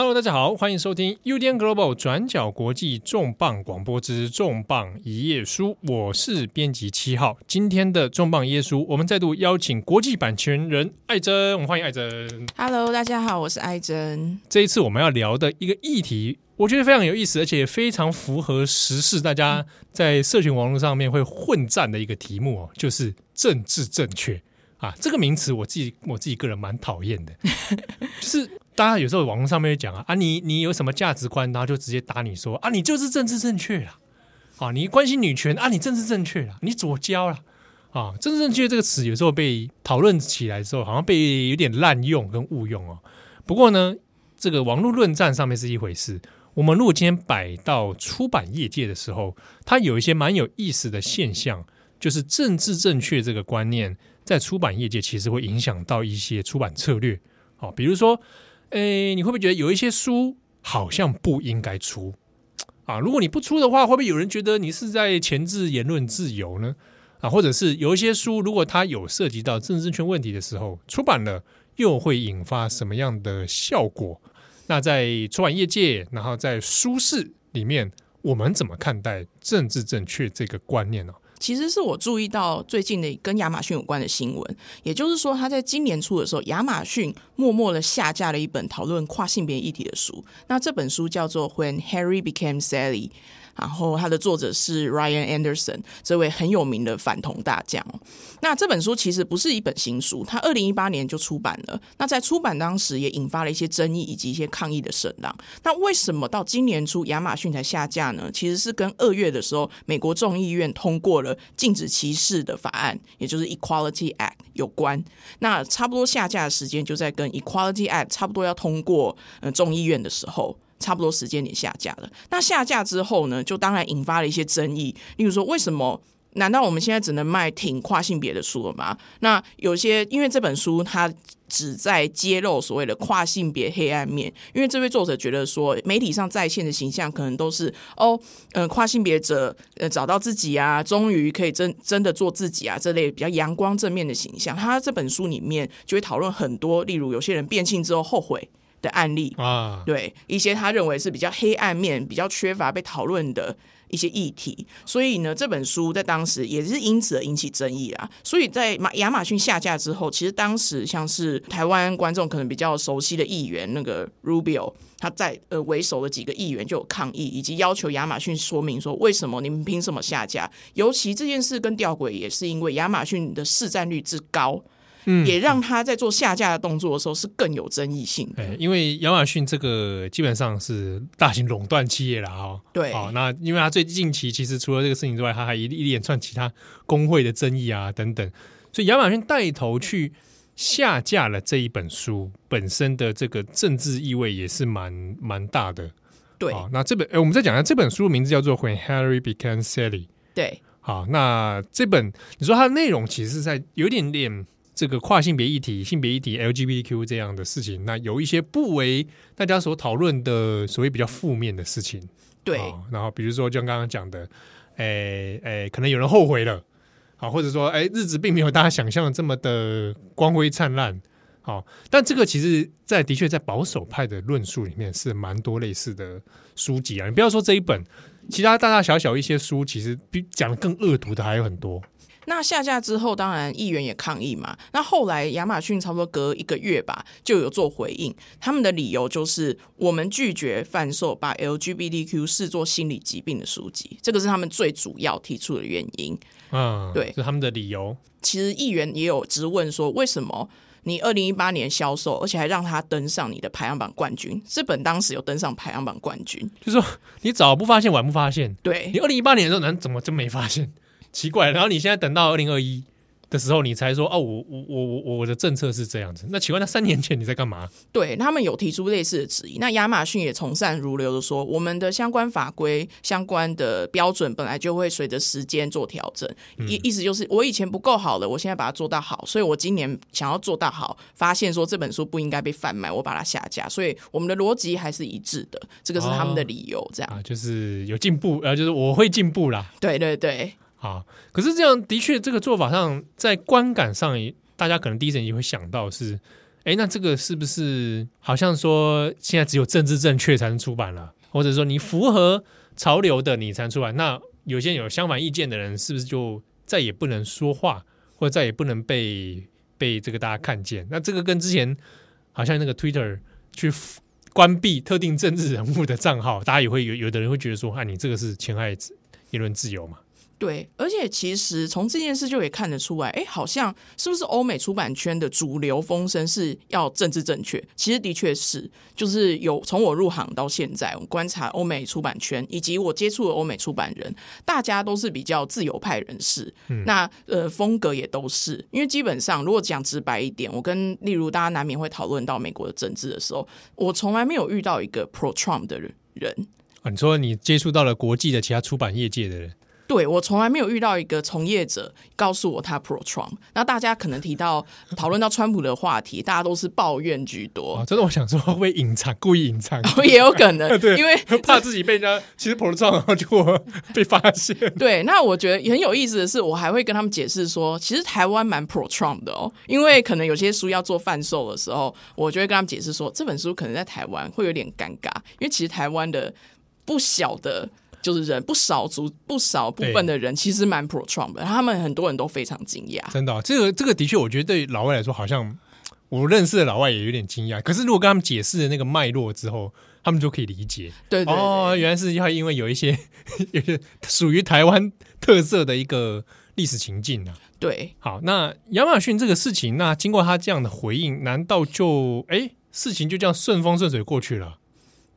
Hello，大家好，欢迎收听 UDN Global 转角国际重磅广播之重磅一页书，我是编辑七号。今天的重磅一页书，我们再度邀请国际版权人艾珍，我们欢迎艾珍。Hello，大家好，我是艾珍。这一次我们要聊的一个议题，我觉得非常有意思，而且非常符合时事，大家在社群网络上面会混战的一个题目哦，就是政治正确啊。这个名词我自己我自己个人蛮讨厌的，就是。大家有时候网络上面讲啊啊，你你有什么价值观，然后就直接打你说啊，你就是政治正确了啊，你关心女权啊，你政治正确了，你左交了啊，政治正确这个词有时候被讨论起来之后，好像被有点滥用跟误用哦。不过呢，这个网络论战上面是一回事，我们如果今天摆到出版业界的时候，它有一些蛮有意思的现象，就是政治正确这个观念在出版业界其实会影响到一些出版策略，好，比如说。诶，你会不会觉得有一些书好像不应该出啊？如果你不出的话，会不会有人觉得你是在钳制言论自由呢？啊，或者是有一些书，如果它有涉及到政治正确问题的时候，出版了又会引发什么样的效果？那在出版业界，然后在书市里面，我们怎么看待政治正确这个观念呢？其实是我注意到最近的跟亚马逊有关的新闻，也就是说，他在今年初的时候，亚马逊默默的下架了一本讨论跨性别议题的书。那这本书叫做《When Harry Became Sally》。然后，它的作者是 Ryan Anderson，这位很有名的反同大将。那这本书其实不是一本新书，他二零一八年就出版了。那在出版当时也引发了一些争议以及一些抗议的声浪。那为什么到今年初亚马逊才下架呢？其实是跟二月的时候，美国众议院通过了禁止歧视的法案，也就是 Equality Act 有关。那差不多下架的时间就在跟 Equality Act 差不多要通过呃众议院的时候。差不多时间点下架了。那下架之后呢，就当然引发了一些争议。例如说，为什么？难道我们现在只能卖挺跨性别的书了吗？那有些因为这本书它只在揭露所谓的跨性别黑暗面。因为这位作者觉得说，媒体上在线的形象可能都是哦，呃，跨性别者呃找到自己啊，终于可以真真的做自己啊，这类比较阳光正面的形象。他这本书里面就会讨论很多，例如有些人变性之后后悔。的案例啊，对一些他认为是比较黑暗面、比较缺乏被讨论的一些议题，所以呢，这本书在当时也是因此而引起争议啊。所以在马亚马逊下架之后，其实当时像是台湾观众可能比较熟悉的议员那个 Rubio，他在呃为首的几个议员就有抗议，以及要求亚马逊说明说为什么你们凭什么下架？尤其这件事跟吊诡，也是因为亚马逊的市占率之高。嗯，也让他在做下架的动作的时候是更有争议性的。因为亚马逊这个基本上是大型垄断企业了哈。对，好，那因为他最近期其实除了这个事情之外，他还一一连串其他工会的争议啊等等，所以亚马逊带头去下架了这一本书，本身的这个政治意味也是蛮蛮大的。对，那这本，我们再讲一下这本书的名字叫做《When Harry Became Sally》。对，好，那这本你说它的内容其实是在有点点。这个跨性别议题、性别议题、LGBTQ 这样的事情，那有一些不为大家所讨论的所谓比较负面的事情，对。然后比如说，就像刚刚讲的，诶诶，可能有人后悔了，好，或者说，诶，日子并没有大家想象的这么的光辉灿烂，好。但这个其实，在的确在保守派的论述里面是蛮多类似的书籍啊。你不要说这一本，其他大大小小一些书，其实比讲的更恶毒的还有很多。那下架之后，当然议员也抗议嘛。那后来亚马逊差不多隔一个月吧，就有做回应。他们的理由就是，我们拒绝贩售把 LGBTQ 视作心理疾病的书籍，这个是他们最主要提出的原因。嗯，对，是他们的理由。其实议员也有质问说，为什么你二零一八年销售，而且还让他登上你的排行榜冠军？这本当时有登上排行榜冠军，就是说你早不发现，晚不发现。对，你二零一八年的时候，难怎么真没发现？奇怪，然后你现在等到二零二一的时候，你才说哦，我我我我我的政策是这样子。那请问，那三年前你在干嘛？对，他们有提出类似的质疑。那亚马逊也从善如流的说，我们的相关法规、相关的标准本来就会随着时间做调整。意、嗯、意思就是，我以前不够好了，我现在把它做到好，所以我今年想要做到好，发现说这本书不应该被贩卖，我把它下架。所以我们的逻辑还是一致的，这个是他们的理由。这样、啊、就是有进步，呃，就是我会进步啦。对对对。啊，可是这样的确，这个做法上在观感上，大家可能第一时间会想到是，哎，那这个是不是好像说现在只有政治正确才能出版了，或者说你符合潮流的你才能出版？那有些有相反意见的人，是不是就再也不能说话，或者再也不能被被这个大家看见？那这个跟之前好像那个 Twitter 去关闭特定政治人物的账号，大家也会有有的人会觉得说，啊，你这个是侵害言论自由嘛？对，而且其实从这件事就可以看得出来，哎，好像是不是欧美出版圈的主流风声是要政治正确？其实的确是，就是有从我入行到现在，我观察欧美出版圈以及我接触的欧美出版人，大家都是比较自由派人士。嗯、那呃，风格也都是，因为基本上如果讲直白一点，我跟例如大家难免会讨论到美国的政治的时候，我从来没有遇到一个 pro Trump 的人。啊，你说你接触到了国际的其他出版业界的人？对，我从来没有遇到一个从业者告诉我他 pro Trump。那大家可能提到讨论到川普的话题，大家都是抱怨居多。哦、真的，我想说会隐藏，故意隐藏，也有可能，对，因为 怕自己被人家其实 pro Trump，然后就 被发现。对，那我觉得很有意思的是，我还会跟他们解释说，其实台湾蛮 pro Trump 的哦。因为可能有些书要做贩售的时候，我就会跟他们解释说，这本书可能在台湾会有点尴尬，因为其实台湾的不小的。就是人不少族不少部分的人其实蛮 pro Trump 的，他们很多人都非常惊讶。真的、哦，这个这个的确，我觉得对老外来说，好像我认识的老外也有点惊讶。可是如果跟他们解释了那个脉络之后，他们就可以理解。对，对对，哦，原来是要因为有一些有些属于台湾特色的一个历史情境啊。对，好，那亚马逊这个事情，那经过他这样的回应，难道就哎事情就这样顺风顺水过去了？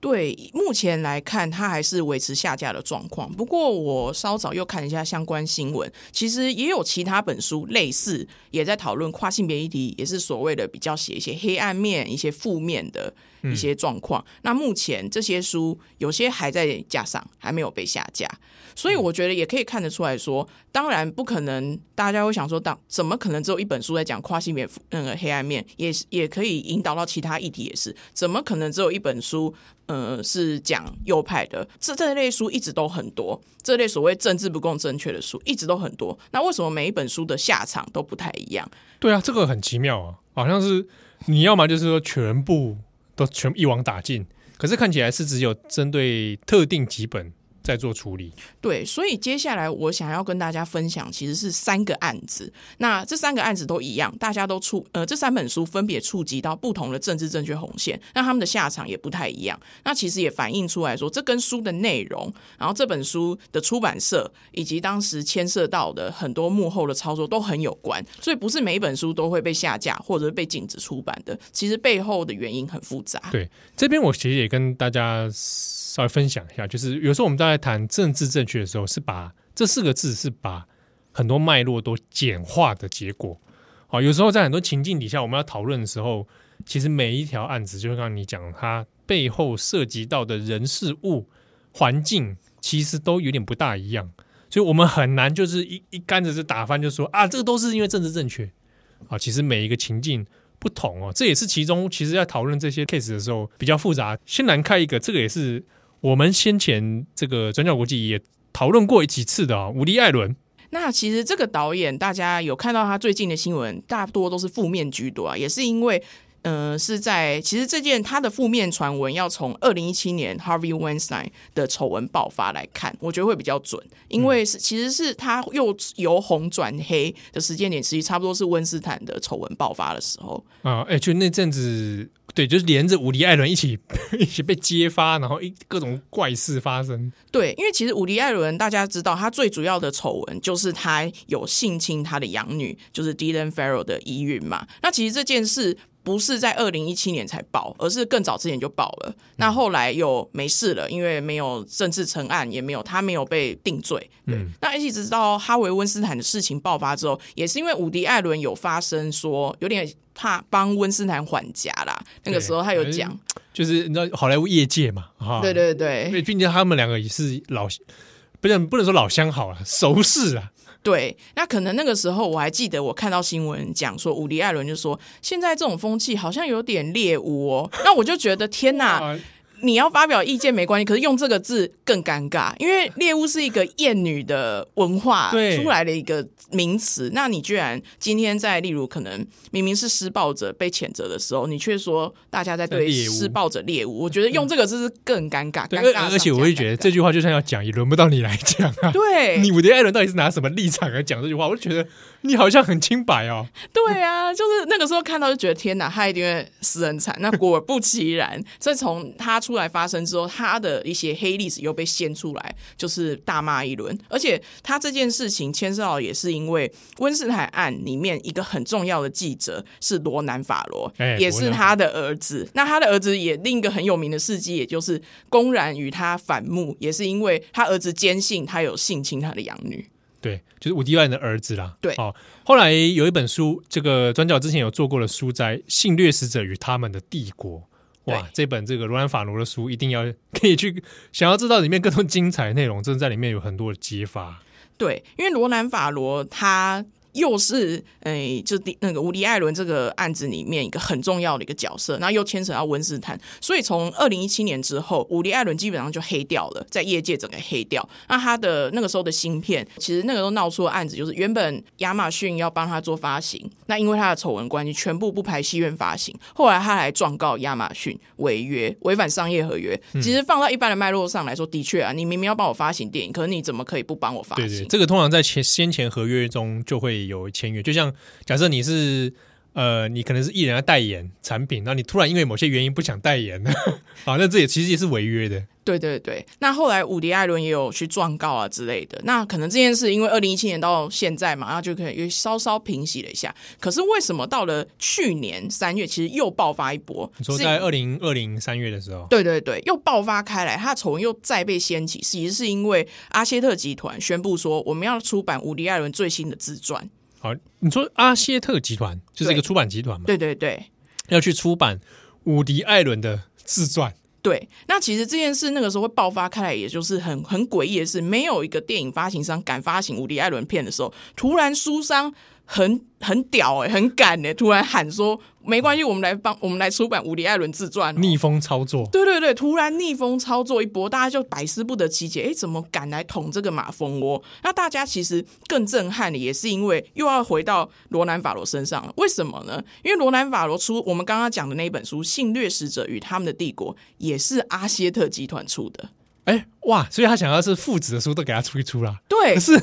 对，目前来看，它还是维持下架的状况。不过，我稍早又看一下相关新闻，其实也有其他本书类似，也在讨论跨性别议题，也是所谓的比较写一些黑暗面、一些负面的一些状况。嗯、那目前这些书有些还在架上，还没有被下架。所以我觉得也可以看得出来说，当然不可能，大家会想说，当怎么可能只有一本书在讲跨性别那个黑暗面，也也可以引导到其他议题，也是怎么可能只有一本书，呃，是讲右派的？这这类书一直都很多，这类所谓政治不公正确的书一直都很多。那为什么每一本书的下场都不太一样？对啊，这个很奇妙啊，好像是你要么就是说全部都全一网打尽，可是看起来是只有针对特定几本。在做处理，对，所以接下来我想要跟大家分享，其实是三个案子。那这三个案子都一样，大家都触呃，这三本书分别触及到不同的政治正确红线，那他们的下场也不太一样。那其实也反映出来说，这跟书的内容，然后这本书的出版社以及当时牵涉到的很多幕后的操作都很有关。所以不是每一本书都会被下架或者是被禁止出版的，其实背后的原因很复杂。对，这边我其实也跟大家。稍微分享一下，就是有时候我们在谈政治正确的时候，是把这四个字是把很多脉络都简化的结果。好，有时候在很多情境底下，我们要讨论的时候，其实每一条案子，就像你讲，它背后涉及到的人事物、环境，其实都有点不大一样，所以我们很难就是一一竿子就打翻，就说啊，这个都是因为政治正确。啊，其实每一个情境。不同哦，这也是其中其实要讨论这些 case 的时候比较复杂。先来看一个，这个也是我们先前这个转角国际也讨论过几次的啊、哦，伍迪·艾伦。那其实这个导演，大家有看到他最近的新闻，大多都是负面居多啊，也是因为。嗯、呃，是在其实这件他的负面传闻要从二零一七年 Harvey Weinstein 的丑闻爆发来看，我觉得会比较准，因为是其实是他又由红转黑的时间点，其实差不多是温斯坦的丑闻爆发的时候啊，哎、欸，就那阵子，对，就是连着伍迪·艾伦一起 一起被揭发，然后一各种怪事发生。对，因为其实伍迪·艾伦大家知道，他最主要的丑闻就是他有性侵他的养女，就是 Dylan Farrow 的疑云嘛。那其实这件事。不是在二零一七年才爆，而是更早之前就爆了。那后来又没事了，因为没有正式成案，也没有他没有被定罪。对，嗯、那一直到哈维温斯坦的事情爆发之后，也是因为伍迪艾伦有发生说有点怕帮温斯坦还价啦。那个时候他有讲，就是你知道好莱坞业界嘛，哈，对对对，因为毕竟他们两个也是老，不能不能说老相好了，熟识啊。对，那可能那个时候我还记得，我看到新闻讲说，伍迪·艾伦就说，现在这种风气好像有点猎物哦。那我就觉得天哪，你要发表意见没关系，可是用这个字更尴尬，因为猎物是一个厌女的文化出来的一个名词。那你居然今天在例如可能明明是施暴者被谴责的时候，你却说大家在对施暴者猎物，我觉得用这个字是更尴尬。尴尬，而且我会觉得这句话就算要讲，也轮不到你来讲啊。对，你伍迪艾伦到底是拿什么立场来讲这句话？我就觉得 你好像很清白哦。对啊，就是那个时候看到就觉得天哪，他一定会死很惨。那果不其然，所以从他出来发生之后，他的一些黑历史又被掀出来，就是大骂一轮。而且他这件事情牵涉到也是因为温室海案里面一个很重要的记者是罗南法罗，欸、也是他的儿子。那他的儿子也另一个很有名的事迹，也就是公然与他反目，也是因为他儿子坚信他有性侵他的养女。对，就是伍迪艾伦的儿子啦。对，哦，后来有一本书，这个转角之前有做过的书摘《性掠食者与他们的帝国》。哇，这本这个罗兰法罗的书一定要 可以去，想要知道里面更多精彩内容，真的在里面有很多的揭发。对，因为罗兰法罗他。又是诶、欸，就那个伍迪·艾伦这个案子里面一个很重要的一个角色，那又牵扯到温斯坦，所以从二零一七年之后，伍迪·艾伦基本上就黑掉了，在业界整个黑掉。那他的那个时候的芯片，其实那个时候闹出的案子，就是原本亚马逊要帮他做发行，那因为他的丑闻关系，全部不排戏院发行。后来他还状告亚马逊违约，违反商业合约。其实放到一般的脉络上来说，的确啊，你明明要帮我发行电影，可是你怎么可以不帮我发行？对对，这个通常在前先前合约中就会。有签约，就像假设你是呃，你可能是艺人要代言产品，那你突然因为某些原因不想代言了，啊，那这也其实也是违约的。对对对，那后来伍迪艾伦也有去状告啊之类的。那可能这件事因为二零一七年到现在嘛，然后就可以又稍稍平息了一下。可是为什么到了去年三月，其实又爆发一波？你说在二零二零三月的时候，对对对，又爆发开来，他的丑闻又再被掀起，其实是因为阿谢特集团宣布说，我们要出版伍迪艾伦最新的自传。好，你说阿谢特集团就是一个出版集团嘛？对对对，要去出版伍迪·艾伦的自传。对，那其实这件事那个时候会爆发开来，也就是很很诡异的是，没有一个电影发行商敢发行伍迪·艾伦片的时候，突然书商很很屌哎、欸，很敢哎、欸，突然喊说。没关系，我们来帮我们来出版伍迪·艾伦自传，逆风操作。对对对，突然逆风操作一波，大家就百思不得其解。哎，怎么敢来捅这个马蜂窝？那大家其实更震撼的，也是因为又要回到罗南·法罗身上了。为什么呢？因为罗南·法罗出我们刚刚讲的那一本书《性掠食者与他们的帝国》，也是阿歇特集团出的。哎，哇！所以他想要是父子的书都给他出一出啦。对，可是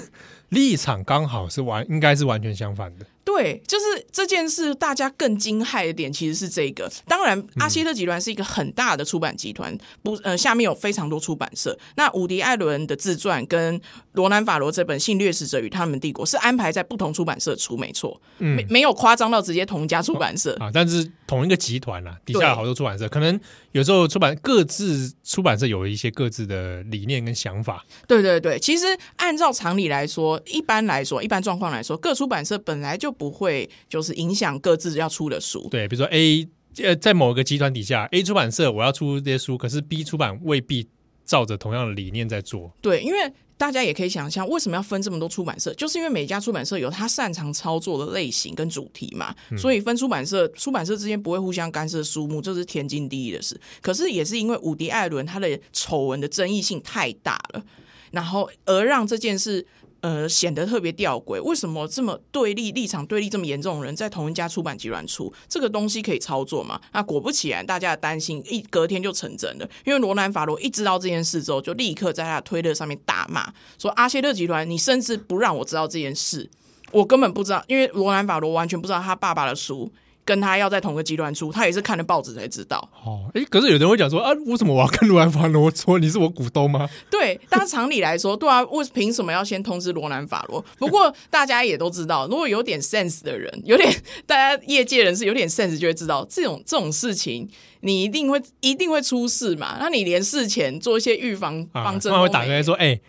立场刚好是完，应该是完全相反的。对，就是这件事，大家更惊骇的点其实是这个。当然，阿希特集团是一个很大的出版集团，不，呃，下面有非常多出版社。那伍迪·艾伦的自传跟罗南·法罗这本《性掠食者与他们的帝国》是安排在不同出版社出，没错，嗯、没没有夸张到直接同一家出版社、哦、啊，但是同一个集团啊，底下有好多出版社，可能有时候出版各自出版社有一些各自的理念跟想法。对对对，其实按照常理来说，一般来说，一般状况来说，各出版社本来就不会就是影响各自要出的书。对，比如说 A 呃，在某个集团底下，A 出版社我要出这些书，可是 B 出版未必照着同样的理念在做。对，因为大家也可以想象，为什么要分这么多出版社，就是因为每家出版社有他擅长操作的类型跟主题嘛。嗯、所以分出版社，出版社之间不会互相干涉书目，这是天经地义的事。可是也是因为伍迪·艾伦他的丑闻的争议性太大了，然后而让这件事。呃，显得特别吊诡。为什么这么对立、立场对立这么严重的人，在同一家出版集团出这个东西可以操作吗？那果不其然，大家的担心一隔天就成真了。因为罗南·法罗一知道这件事之后，就立刻在他的推特上面大骂说：“阿谢特集团，你甚至不让我知道这件事，我根本不知道。”因为罗南·法罗完全不知道他爸爸的书。跟他要在同个集团出，他也是看了报纸才知道。哦，哎，可是有人会讲说啊，为什么我要跟罗兰法罗说你是我股东吗？对，但是常理来说，对啊，为凭什么要先通知罗兰法罗？不过大家也都知道，如果有点 sense 的人，有点大家业界人士有点 sense，就会知道这种这种事情，你一定会一定会出事嘛。那你连事前做一些预防方针，他、啊、会打开说，哎、欸，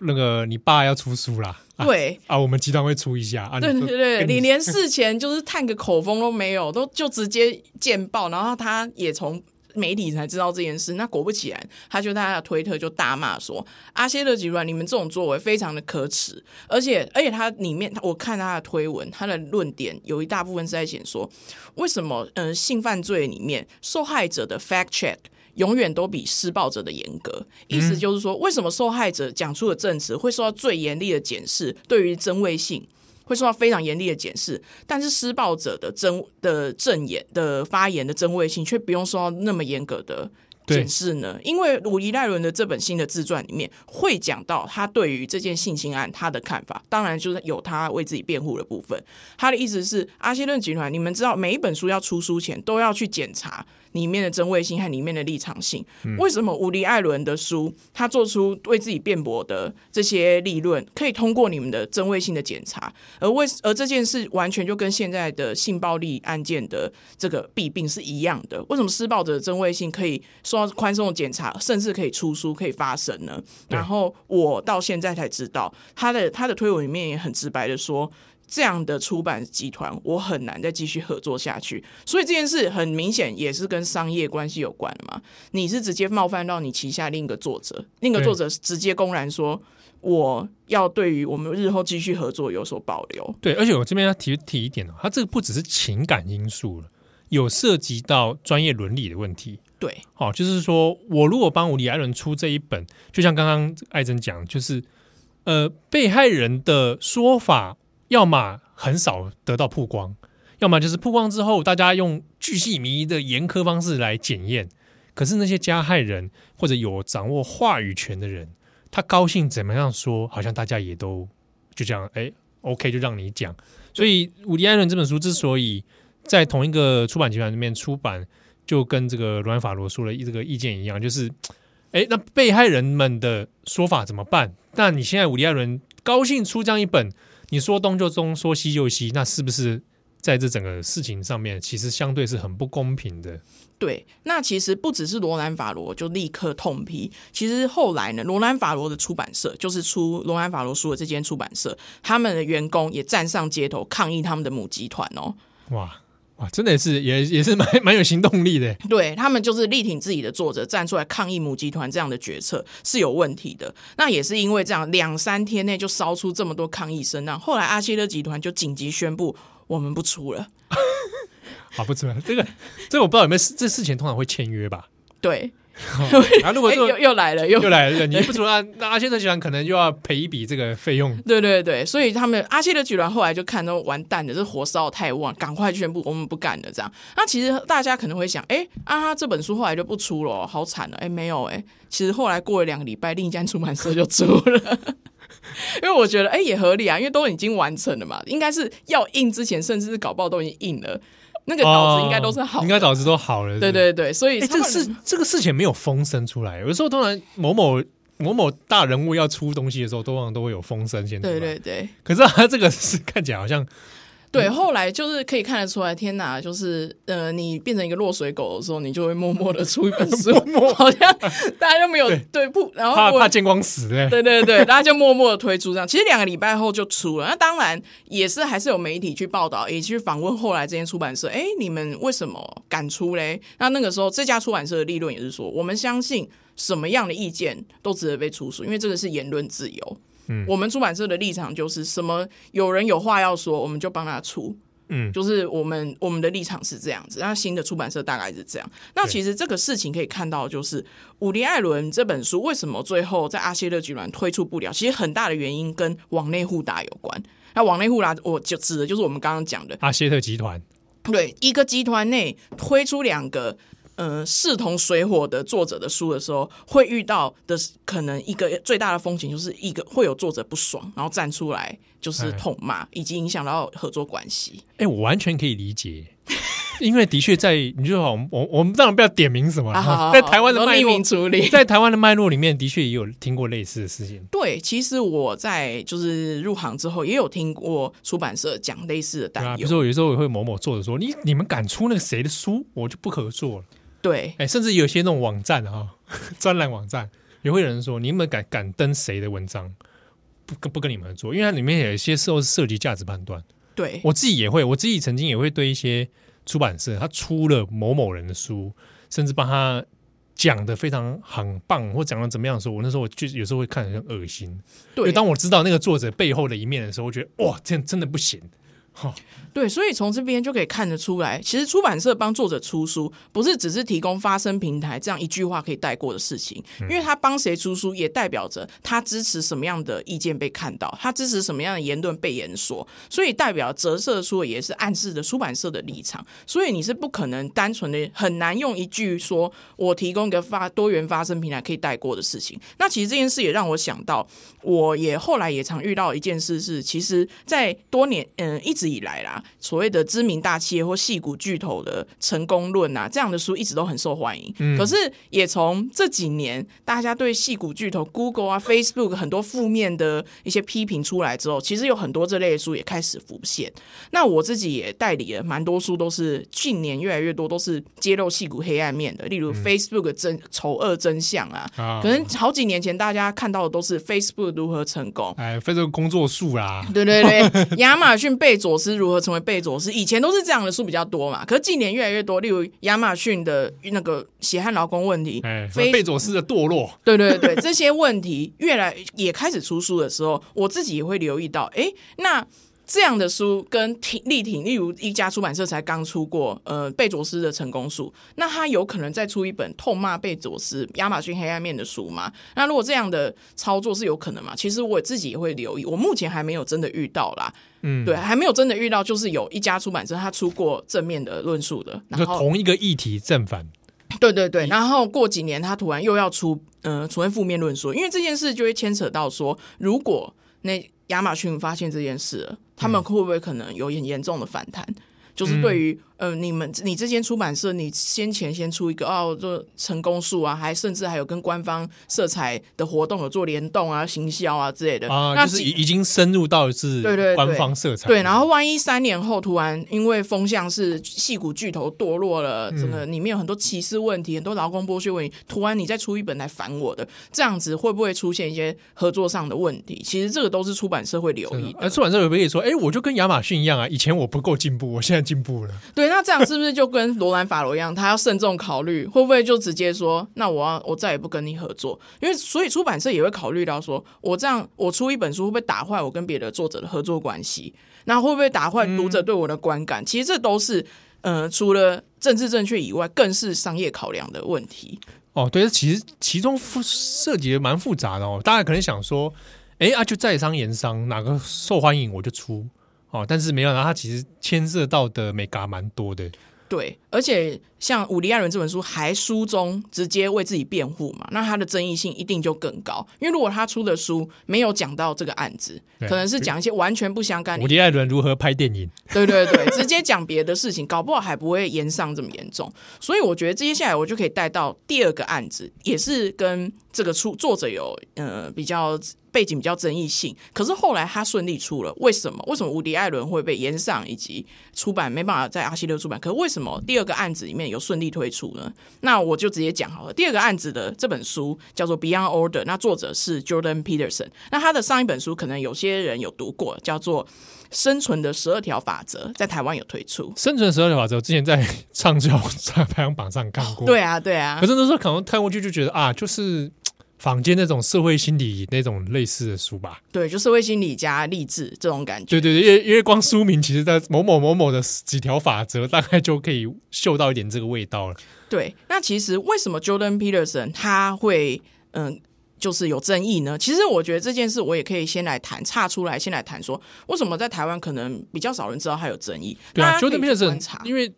那个你爸要出书啦。对啊，啊，我们集团会出一下啊。对对对，你，你连事前就是探个口风都没有，都就直接见报，然后他也从媒体才知道这件事。那果不其然，他就在他的推特就大骂说：“阿谢勒集团，你们这种作为非常的可耻。”而且，而且他里面我看他的推文，他的论点有一大部分是在写说，为什么嗯、呃、性犯罪里面受害者的 fact check。永远都比施暴者的严格。意思就是说，为什么受害者讲出的证词会受到最严厉的检视？对于真伪性。会受到非常严厉的检视，但是施暴者的真的证言的发言的真伪性却不用受到那么严格的检视呢？因为鲁伊赖伦的这本新的自传里面会讲到他对于这件性侵案他的看法，当然就是有他为自己辩护的部分。他的意思是，阿希顿集团，你们知道每一本书要出书前都要去检查。里面的真伪性和里面的立场性，为什么伍迪·艾伦的书他做出为自己辩驳的这些立论，可以通过你们的真伪性的检查，而为而这件事完全就跟现在的性暴力案件的这个弊病是一样的？为什么施暴者的真伪性可以受到宽松的检查，甚至可以出书可以发声呢？然后我到现在才知道，他的他的推文里面也很直白的说。这样的出版集团，我很难再继续合作下去。所以这件事很明显也是跟商业关系有关的嘛。你是直接冒犯到你旗下另一个作者，另一个作者直接公然说我要对于我们日后继续合作有所保留。对，而且我这边要提提一点哦，他这个不只是情感因素了，有涉及到专业伦理的问题。对，好，就是说我如果帮伍迪·艾伦出这一本，就像刚刚艾珍讲，就是呃，被害人的说法。要么很少得到曝光，要么就是曝光之后，大家用巨细靡遗的严苛方式来检验。可是那些加害人或者有掌握话语权的人，他高兴怎么样说，好像大家也都就这样，哎，OK，就让你讲。所以伍迪·艾伦这本书之所以在同一个出版集团里面出版，就跟这个罗兰·法罗说的这个意见一样，就是，哎，那被害人们的说法怎么办？那你现在伍迪·艾伦高兴出这样一本。你说东就东，说西就西，那是不是在这整个事情上面，其实相对是很不公平的？对，那其实不只是罗兰法罗就立刻痛批，其实后来呢，罗兰法罗的出版社，就是出罗兰法罗书的这间出版社，他们的员工也站上街头抗议他们的母集团哦。哇！哇，真的是也也是蛮 蛮有行动力的。对，他们就是力挺自己的作者，站出来抗议母集团这样的决策是有问题的。那也是因为这样，两三天内就烧出这么多抗议声浪。后来阿希勒集团就紧急宣布，我们不出了。啊，不出了。这个这个我不知道有没有这事情通常会签约吧？对。啊！如果又又来了，又又来了，你 不出那那阿谢特集团可能又要赔一笔这个费用。对对对，所以他们阿谢特集团后来就看到完蛋了，这火烧太旺，赶快宣布我们不干了。这样，那其实大家可能会想，哎，啊，他这本书后来就不出了，好惨了。哎，没有，哎，其实后来过了两个礼拜，另一家出版社就出了。因为我觉得，哎，也合理啊，因为都已经完成了嘛，应该是要印之前，甚至是搞不好都已经印了。那个稿子应该都是好，应该稿子都好了。对对对，所以这个事这个事情没有风声出来。有时候突然某某某某大人物要出东西的时候，通常都会有风声先出来。对对对，可是他这个是看起来好像。对，后来就是可以看得出来，天哪，就是呃，你变成一个落水狗的时候，你就会默默的出一本书，默默好像大家就没有对，对不，然后怕怕见光死，对对对对，大家就默默的推出这样。其实两个礼拜后就出了，那当然也是还是有媒体去报道，也去访问后来这间出版社，哎，你们为什么敢出嘞？那那个时候这家出版社的立论也是说，我们相信什么样的意见都值得被出书，因为这个是言论自由。嗯，我们出版社的立场就是什么，有人有话要说，我们就帮他出。嗯，就是我们我们的立场是这样子。那新的出版社大概是这样。那其实这个事情可以看到，就是伍迪·艾伦这本书为什么最后在阿谢特集团推出不了？其实很大的原因跟网内互打有关。那网内互打，我就指的就是我们刚刚讲的阿谢特集团。对，一个集团内推出两个。呃，势同水火的作者的书的时候，会遇到的可能一个最大的风险，就是一个会有作者不爽，然后站出来就是痛骂，哎、以及影响到合作关系。哎、欸，我完全可以理解，因为的确在你就好，我我们当然不要点名什么，啊、在台湾的脉络处理，在台湾的脉络里面，的确也有听过类似的事情。对，其实我在就是入行之后，也有听过出版社讲类似的担忧、啊。比如说，有时候也会某某作者说：“你你们敢出那个谁的书，我就不合作了。”对，哎，甚至有些那种网站哈，专栏网站也会有人说，你们敢敢登谁的文章，不跟不跟你们做，因为它里面有一些时候是涉及价值判断。对，我自己也会，我自己曾经也会对一些出版社，他出了某某人的书，甚至帮他讲的非常很棒，或讲的怎么样的时候，我那时候我就有时候会看得很恶心。对，当我知道那个作者背后的一面的时候，我觉得哇，这样真的不行。哦对，所以从这边就可以看得出来，其实出版社帮作者出书，不是只是提供发声平台这样一句话可以带过的事情，因为他帮谁出书，也代表着他支持什么样的意见被看到，他支持什么样的言论被言说，所以代表折射出也是暗示的出版社的立场，所以你是不可能单纯的很难用一句说我提供一个发多元发声平台可以带过的事情。那其实这件事也让我想到，我也后来也常遇到一件事是，其实，在多年嗯一直以来啦。所谓的知名大企业或戏骨巨头的成功论啊，这样的书一直都很受欢迎。嗯、可是也从这几年，大家对戏骨巨头 Google 啊、Facebook 很多负面的一些批评出来之后，其实有很多这类的书也开始浮现。那我自己也代理了蛮多书，都是近年越来越多都是揭露戏骨黑暗面的，例如 Facebook 真丑恶真相啊。嗯、可能好几年前大家看到的都是 Facebook 如何成功，哎，Facebook 工作术啦，对对对，亚马逊贝佐斯如何成为。贝佐斯以前都是这样的书比较多嘛，可是近年越来越多，例如亚马逊的那个血汗劳工问题，非，贝佐斯的堕落，对对对，这些问题越来也开始出书的时候，我自己也会留意到，哎，那。这样的书跟挺力挺，例如一家出版社才刚出过，呃，贝佐斯的成功书，那他有可能再出一本痛骂贝佐斯、亚马逊黑暗面的书吗？那如果这样的操作是有可能吗？其实我自己也会留意，我目前还没有真的遇到啦，嗯，对，还没有真的遇到，就是有一家出版社他出过正面的论述的，然后同一个议题正反，对对对，然后过几年他突然又要出，呃，出现负面论述，因为这件事就会牵扯到说，如果那亚马逊发现这件事了。他们会不会可能有很严重的反弹？就是对于。呃，你们你这间出版社，你先前先出一个哦，做成功数啊，还甚至还有跟官方色彩的活动有做联动啊、行销啊之类的啊，那就是已已经深入到是对对官方色彩对，然后万一三年后突然因为风向是戏骨巨头堕落了，整个里面有很多歧视问题、很多劳工剥削问题，突然你再出一本来反我的，这样子会不会出现一些合作上的问题？其实这个都是出版社会留意的。而出版社有没有说，哎，我就跟亚马逊一样啊，以前我不够进步，我现在进步了。对。那这样是不是就跟罗兰法罗一样？他要慎重考虑，会不会就直接说：“那我要我再也不跟你合作？”因为所以出版社也会考虑到说：“我这样我出一本书，会不会打坏我跟别的作者的合作关系？那会不会打坏读者对我的观感？”嗯、其实这都是呃，除了政治正确以外，更是商业考量的问题。哦，对，其实其中涉及的蛮复杂的哦。大家可能想说：“哎啊，就在商言商，哪个受欢迎我就出。”哦，但是没有，然后它其实牵涉到的美嘎蛮多的。对，而且像伍迪艾伦这本书，还书中直接为自己辩护嘛，那他的争议性一定就更高。因为如果他出的书没有讲到这个案子，可能是讲一些完全不相干。伍迪艾伦如何拍电影？对对对，直接讲别的事情，搞不好还不会延上这么严重。所以我觉得接下来我就可以带到第二个案子，也是跟这个出作者有呃比较。背景比较争议性，可是后来他顺利出了，为什么？为什么无敌·艾伦会被延上以及出版没办法在阿西六出版？可是为什么第二个案子里面有顺利推出呢？那我就直接讲好了。第二个案子的这本书叫做《Beyond Order》，那作者是 Jordan Peterson。那他的上一本书可能有些人有读过，叫做《生存的十二条法则》，在台湾有推出。生存十二条法则，我之前在 畅销 排行榜上看过。对啊，对啊。可是那时候可能看过去就觉得啊，就是。坊间那种社会心理那种类似的书吧，对，就社会心理加励志这种感觉。对对对，因为因为光书名，其实在某某某某的几条法则，大概就可以嗅到一点这个味道了。对，那其实为什么 Jordan Peterson 他会嗯，就是有争议呢？其实我觉得这件事我也可以先来谈，岔出来先来谈说，为什么在台湾可能比较少人知道他有争议。对啊，Jordan Peterson，因为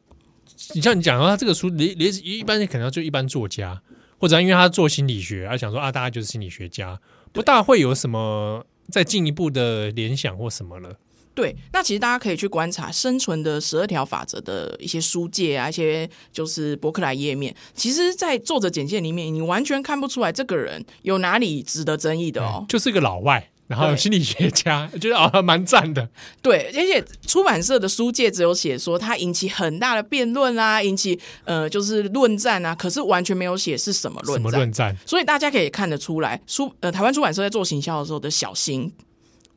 你像你讲到他这个书，连连一般可能就一般作家。或者因为他做心理学，他想说啊，大家就是心理学家，不大会有什么再进一步的联想或什么了。对，那其实大家可以去观察《生存的十二条法则》的一些书介啊，一些就是博客来页面。其实，在作者简介里面，你完全看不出来这个人有哪里值得争议的哦，就是一个老外。然后心理学家觉得啊，蛮赞的。对，而且出版社的书界只有写说它引起很大的辩论啊，引起呃就是论战啊，可是完全没有写是什么论战。什么论战？所以大家可以看得出来，书呃台湾出版社在做行销的时候的小心。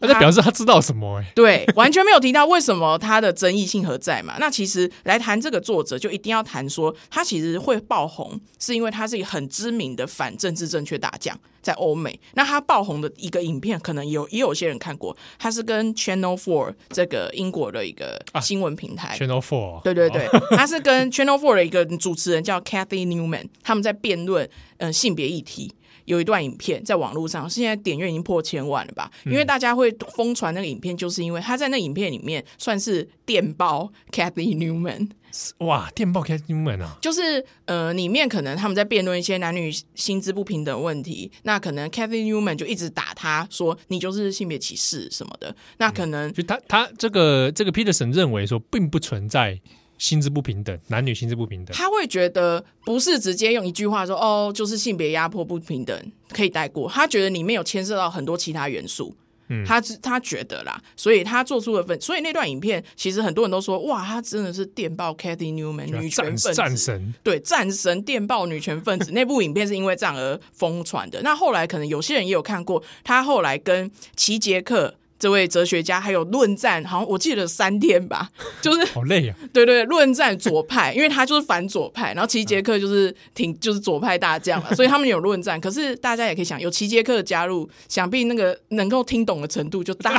那就表示他知道什么哎、欸？对，完全没有提到为什么他的争议性何在嘛？那其实来谈这个作者，就一定要谈说他其实会爆红，是因为他是一个很知名的反政治正确大将。在欧美。那他爆红的一个影片，可能有也有些人看过，他是跟 Channel Four 这个英国的一个新闻平台。啊、Channel Four，对对对，他是跟 Channel Four 的一个主持人叫 Kathy Newman，他们在辩论呃性别议题。有一段影片在网络上，现在点阅已经破千万了吧？因为大家会疯传那个影片，就是因为他在那影片里面算是电报 Cathy Newman。哇，电报 Cathy Newman 啊！就是呃，里面可能他们在辩论一些男女薪资不平等问题，那可能 Cathy Newman 就一直打他说你就是性别歧视什么的。那可能、嗯、就他他这个这个 Peterson 认为说并不存在。薪资不平等，男女薪资不平等，他会觉得不是直接用一句话说哦，就是性别压迫不平等可以带过。他觉得里面有牵涉到很多其他元素，嗯，他他觉得啦，所以他做出了分。所以那段影片其实很多人都说哇，他真的是电报 Cathy Newman 女权分子，战神，对，战神电报女权分子。那部影片是因为这样而疯传的。那后来可能有些人也有看过，他后来跟齐杰克。这位哲学家还有论战，好像我记得三天吧，就是好累啊。对对，论战左派，因为他就是反左派，然后齐杰克就是挺就是左派大将嘛，所以他们有论战。可是大家也可以想，有齐杰克的加入，想必那个能够听懂的程度就大，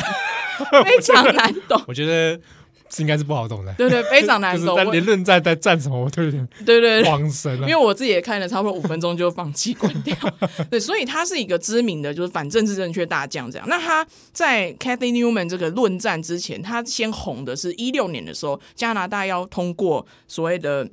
非常难懂。我觉得。是应该是不好懂的，对对，非常难懂。在连论战在战什么，我都有点对对慌神了。因为我自己也看了差不多五分钟就放弃关掉。对，所以他是一个知名的就是反政治正确大将这样。那他在 Cathy Newman 这个论战之前，他先红的是一六年的时候，加拿大要通过所谓的。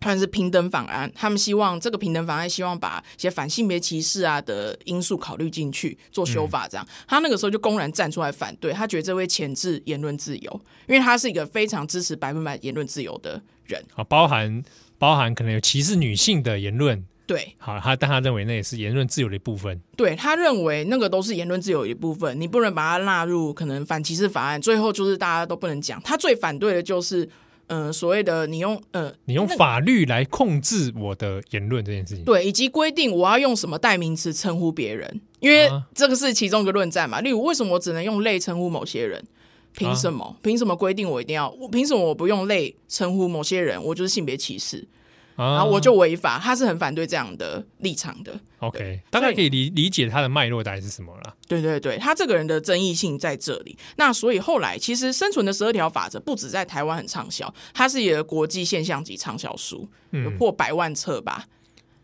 算是平等法案，他们希望这个平等法案希望把一些反性别歧视啊的因素考虑进去做修法，这样、嗯、他那个时候就公然站出来反对，他觉得这会钳制言论自由，因为他是一个非常支持百分百言论自由的人。啊，包含包含可能有歧视女性的言论，对，好，他但他认为那也是言论自由的一部分，对他认为那个都是言论自由的一部分，你不能把它纳入可能反歧视法案，最后就是大家都不能讲，他最反对的就是。嗯、呃，所谓的你用呃，你用法律来控制我的言论这件事情，对，以及规定我要用什么代名词称呼别人，因为这个是其中一个论战嘛。例如，为什么我只能用类称呼某些人？凭什么？凭什么规定我一定要？凭什么我不用类称呼某些人？我就是性别歧视？然后我就违法，他是很反对这样的立场的。OK，大概可以理理解他的脉络大概是什么了。对对对，他这个人的争议性在这里。那所以后来其实生存的十二条法则不止在台湾很畅销，它是一个国际现象级畅销书，有破百万册吧。嗯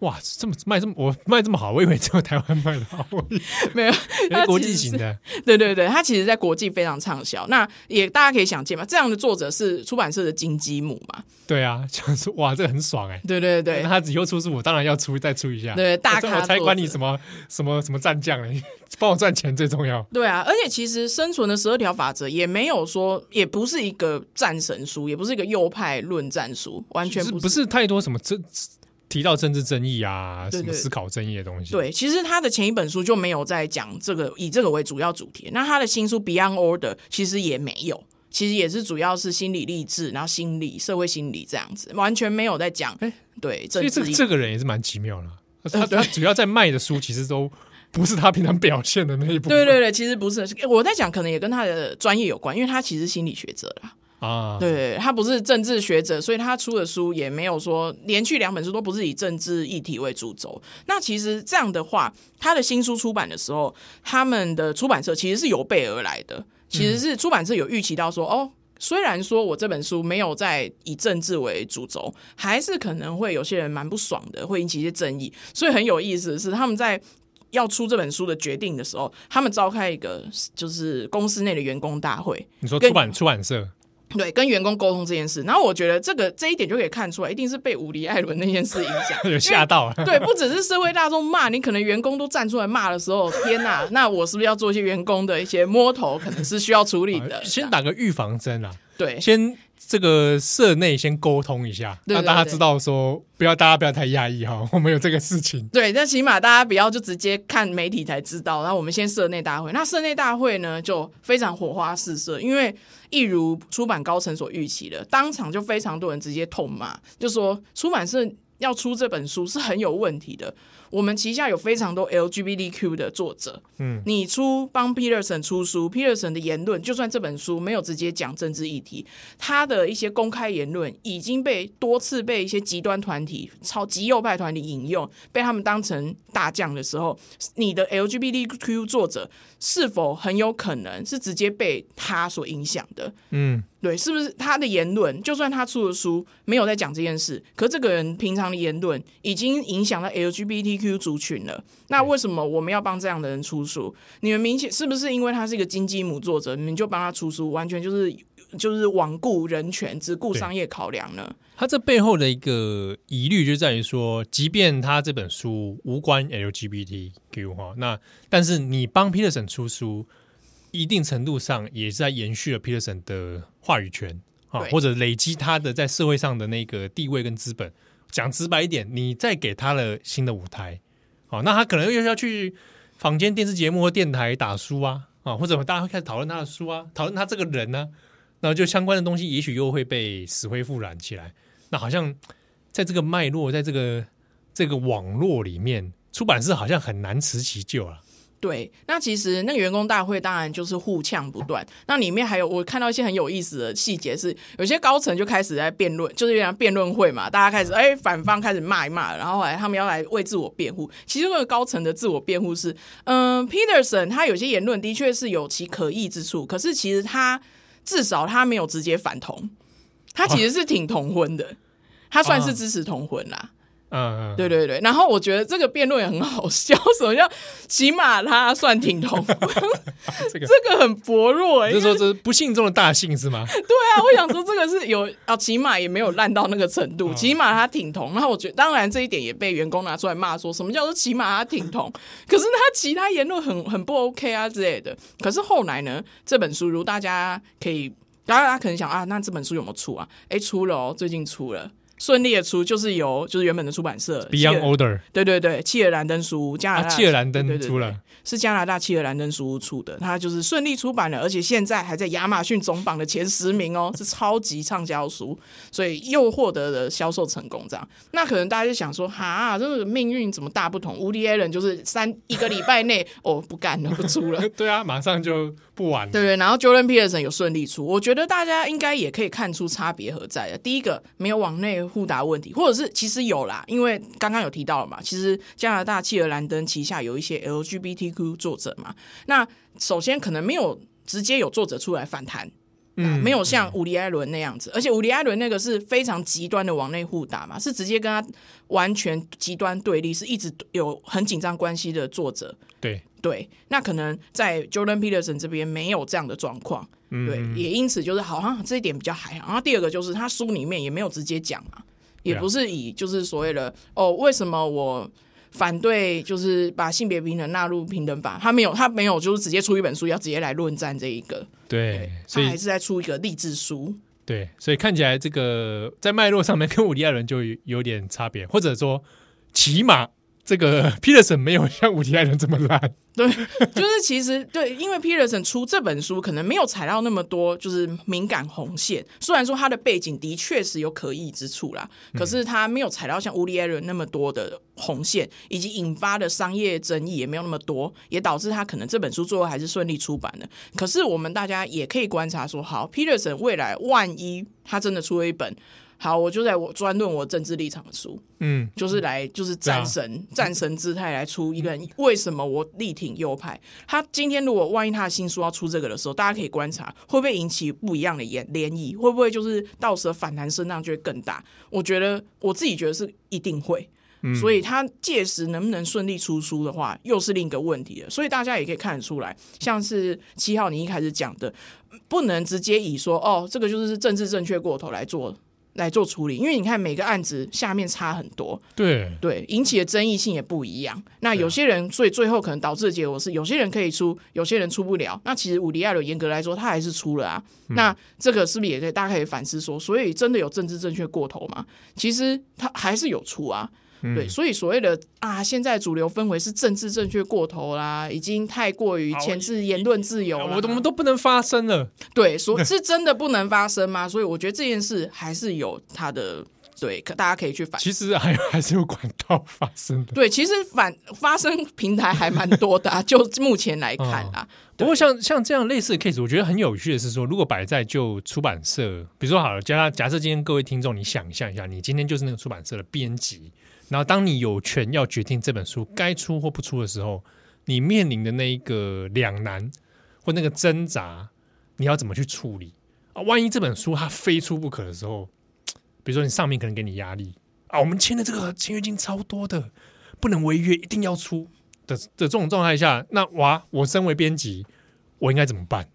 哇，这么卖这么我卖这么好，我以为只有台湾卖的好，没有，它国际型的，对对对，它其实在国际非常畅销。那也大家可以想见嘛，这样的作者是出版社的金鸡母嘛？对啊，想说哇，这个很爽哎、欸，对对对，那他以后出书，我当然要出再出一下，对大咖，我才管你什么什么什么战将嘞，帮我赚钱最重要。对啊，而且其实生存的十二条法则也没有说，也不是一个战神书，也不是一个右派论战书，完全不是，不是太多什么这。提到政治争议啊，什么思考争议的东西。对，其实他的前一本书就没有在讲这个，以这个为主要主题。那他的新书《Beyond Order》其实也没有，其实也是主要是心理励志，然后心理、社会心理这样子，完全没有在讲。哎，对，所以这这个人也是蛮奇妙的。他他主要在卖的书，其实都不是他平常表现的那一部分。对对对，其实不是。我在讲，可能也跟他的专业有关，因为他其实心理学者啦。啊，对，他不是政治学者，所以他出的书也没有说连续两本书都不是以政治议题为主轴。那其实这样的话，他的新书出版的时候，他们的出版社其实是有备而来的，其实是出版社有预期到说，哦，虽然说我这本书没有在以政治为主轴，还是可能会有些人蛮不爽的，会引起一些争议。所以很有意思的是，他们在要出这本书的决定的时候，他们召开一个就是公司内的员工大会。你说出版出版社？对，跟员工沟通这件事，然后我觉得这个这一点就可以看出来，一定是被伍迪·艾伦那件事影响，有吓到了。对，不只是社会大众骂你，可能员工都站出来骂的时候，天哪！那我是不是要做一些员工的一些摸头，可能是需要处理的？先打个预防针啊。对，先。这个社内先沟通一下，让大家知道说，不要大家不要太压抑哈，我们有这个事情。对，那起码大家不要就直接看媒体才知道。然后我们先社内大会，那社内大会呢就非常火花四射，因为一如出版高层所预期的，当场就非常多人直接痛骂，就说出版社要出这本书是很有问题的。我们旗下有非常多 LGBTQ 的作者，嗯，你出帮 Peterson 出书，Peterson 的言论，就算这本书没有直接讲政治议题，他的一些公开言论已经被多次被一些极端团体、超极右派团体引用，被他们当成大将的时候，你的 LGBTQ 作者是否很有可能是直接被他所影响的？嗯。对，是不是他的言论？就算他出的书没有在讲这件事，可这个人平常的言论已经影响到 LGBTQ 族群了。那为什么我们要帮这样的人出书？你们明显是不是因为他是一个金鸡母作者，你们就帮他出书？完全就是就是罔顾人权，只顾商业考量呢？他这背后的一个疑虑就在于说，即便他这本书无关 LGBTQ 哈，那但是你帮 Peterson 出书。一定程度上也是在延续了 Peterson 的话语权啊，或者累积他的在社会上的那个地位跟资本。讲直白一点，你再给他了新的舞台，好，那他可能又要去坊间电视节目或电台打书啊，啊，或者大家会开始讨论他的书啊，讨论他这个人呢、啊，那就相关的东西也许又会被死灰复燃起来。那好像在这个脉络，在这个这个网络里面，出版社好像很难辞其咎了。对，那其实那个员工大会当然就是互呛不断。那里面还有我看到一些很有意思的细节，是有些高层就开始在辩论，就是像辩论会嘛，大家开始哎反方开始骂一骂，然后来他们要来为自我辩护。其实那个高层的自我辩护是，嗯、呃，Peterson 他有些言论的确是有其可疑之处，可是其实他至少他没有直接反同，他其实是挺同婚的，他算是支持同婚啦。嗯，对对对，然后我觉得这个辩论也很好笑，什么叫起码他算挺同，这个这个很薄弱，欸，就是说这是不幸中的大幸是吗？对啊，我想说这个是有啊，起码也没有烂到那个程度，起码他挺同。然后我觉得，当然这一点也被员工拿出来骂，说什么叫做起码他挺同，可是他其他言论很很不 OK 啊之类的。可是后来呢，这本书如大家可以，大家可能想啊，那这本书有没有出啊？哎，出了哦，最近出了。顺利的出，就是由就是原本的出版社 Beyond Order，对对对，契尔兰登书屋加拿大，契尔兰登出了，是加拿大契尔兰登书屋出的，它就是顺利出版了，而且现在还在亚马逊总榜的前十名哦，是超级畅销书，所以又获得了销售成功这样。那可能大家就想说，哈，这个命运怎么大不同？Woody Allen 就是三一个礼拜内哦不干了，不出了，对啊，马上就不玩了，对对。然后 Jordan Peterson 有顺利出，我觉得大家应该也可以看出差别何在的。第一个没有往内。互答问题，或者是其实有啦，因为刚刚有提到了嘛，其实加拿大契尔兰登旗下有一些 LGBTQ 作者嘛。那首先可能没有直接有作者出来反弹，嗯，没有像伍迪艾伦那样子，而且伍迪艾伦那个是非常极端的往内互答嘛，是直接跟他完全极端对立，是一直有很紧张关系的作者。对对，那可能在 Jordan Peterson 这边没有这样的状况。对，也因此就是好像这一点比较还好。然后第二个就是他书里面也没有直接讲啊，也不是以就是所谓的哦，为什么我反对就是把性别平等纳入平等法？他没有，他没有就是直接出一本书要直接来论战这一个。对，所以还是在出一个励志书。对，所以看起来这个在脉络上面跟伍迪艾伦就有点差别，或者说起码。这个 Peterson 没有像伍迪·艾伦这么烂，对，就是其实对，因为 Peterson 出这本书可能没有踩到那么多就是敏感红线，虽然说他的背景的确是有可疑之处啦，可是他没有踩到像伍迪·艾伦那么多的红线，以及引发的商业争议也没有那么多，也导致他可能这本书最后还是顺利出版的。可是我们大家也可以观察说，好，Peterson 未来万一他真的出了一本。好，我就在我专论我政治立场的书，嗯，就是来就是战神战、啊、神姿态来出一个人，为什么我力挺右派？他今天如果万一他的新书要出这个的时候，大家可以观察会不会引起不一样的涟涟漪，会不会就是到时候反弹声浪就会更大？我觉得我自己觉得是一定会，嗯、所以他届时能不能顺利出书的话，又是另一个问题了。所以大家也可以看得出来，像是七号你一开始讲的，不能直接以说哦，这个就是政治正确过头来做。来做处理，因为你看每个案子下面差很多，对对，引起的争议性也不一样。那有些人，所以最后可能导致的结果是，有些人可以出，有些人出不了。那其实伍迪·艾伦严格来说，他还是出了啊。嗯、那这个是不是也可以大家可以反思说，所以真的有政治正确过头吗？其实他还是有出啊。对，所以所谓的啊，现在主流氛围是政治正确过头啦，已经太过于前置言论自由了，我我们都不能发声了。对，说是真的不能发声吗？所以我觉得这件事还是有它的对，可大家可以去反。其实还 还是有管道发生的。对，其实反发生平台还蛮多的，啊，就目前来看啊。哦、不过像像这样类似的 case，我觉得很有趣的是说，如果摆在就出版社，比如说好了，假假设今天各位听众，你想象一下，你今天就是那个出版社的编辑，然后当你有权要决定这本书该出或不出的时候，你面临的那一个两难或那个挣扎，你要怎么去处理啊？万一这本书它非出不可的时候？比如说，你上面可能给你压力啊，我们签的这个签约金超多的，不能违约，一定要出的的这种状态下，那哇，我身为编辑，我应该怎么办？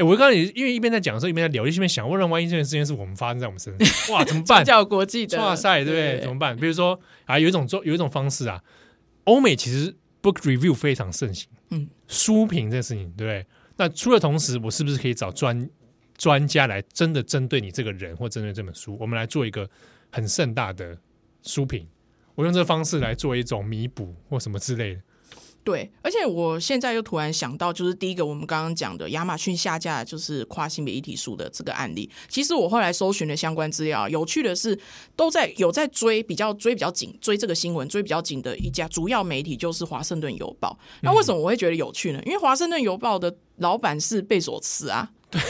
哎，我刚才也因为一边在讲的时候，一边在聊，一边想，问，万一这件事情是我们发生在我们身上，哇，怎么办？叫国际的，哇塞，对不对？怎么办？比如说啊，有一种做，有一种方式啊，欧美其实 book review 非常盛行，嗯，书评这个事情，对不对？那除了同时，我是不是可以找专？专家来真的针对你这个人或针对这本书，我们来做一个很盛大的书评。我用这个方式来做一种弥补或什么之类的。对，而且我现在又突然想到，就是第一个我们刚刚讲的亚马逊下架就是跨性别议题书的这个案例。其实我后来搜寻了相关资料，有趣的是都在有在追比较追比较紧追这个新闻追比较紧的一家主要媒体就是华盛顿邮报。那为什么我会觉得有趣呢？因为华盛顿邮报的老板是贝佐斯啊。对。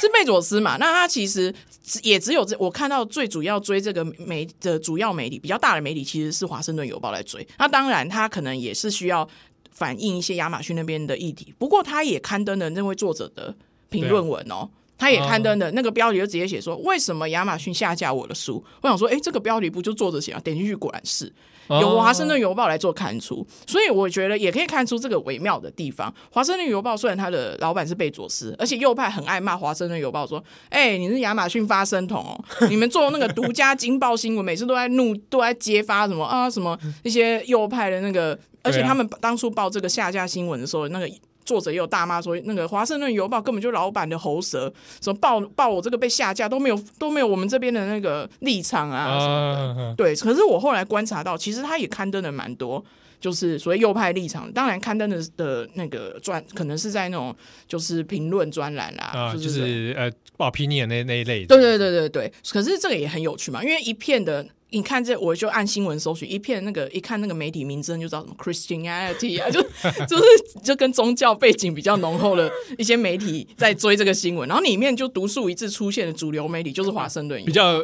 是贝佐斯嘛？那他其实也只有这我看到最主要追这个媒的主要媒体比较大的媒体其实是华盛顿邮报来追。那当然，他可能也是需要反映一些亚马逊那边的议题。不过，他也刊登了那位作者的评论文哦，他也刊登了那个标题就直接写说：“为什么亚马逊下架我的书？”我想说，哎，这个标题不就作者写啊？点进去果然是。由华盛顿邮报来做刊出，所以我觉得也可以看出这个微妙的地方。华盛顿邮报虽然他的老板是贝佐斯，而且右派很爱骂华盛顿邮报说：“哎、欸，你是亚马逊发声筒哦，你们做那个独家惊爆新闻，每次都在怒，都在揭发什么啊什么那些右派的那个，而且他们当初报这个下架新闻的时候，那个。”作者也有大骂说，那个《华盛顿邮报》根本就老板的喉舌，什么报报我这个被下架都没有都没有我们这边的那个立场啊什么的。Uh, 对，可是我后来观察到，其实他也刊登了蛮多，就是所谓右派立场。当然，刊登的的那个专可能是在那种就是评论专栏啦，uh, 就是，呃报 opinion 那那一类的。对对对对对。可是这个也很有趣嘛，因为一片的。你看这，我就按新闻搜寻一片那个，一看那个媒体名称就知道什么 Christianity 啊，就 就是就跟宗教背景比较浓厚的一些媒体在追这个新闻，然后里面就独树一帜出现的主流媒体就是华盛顿，比较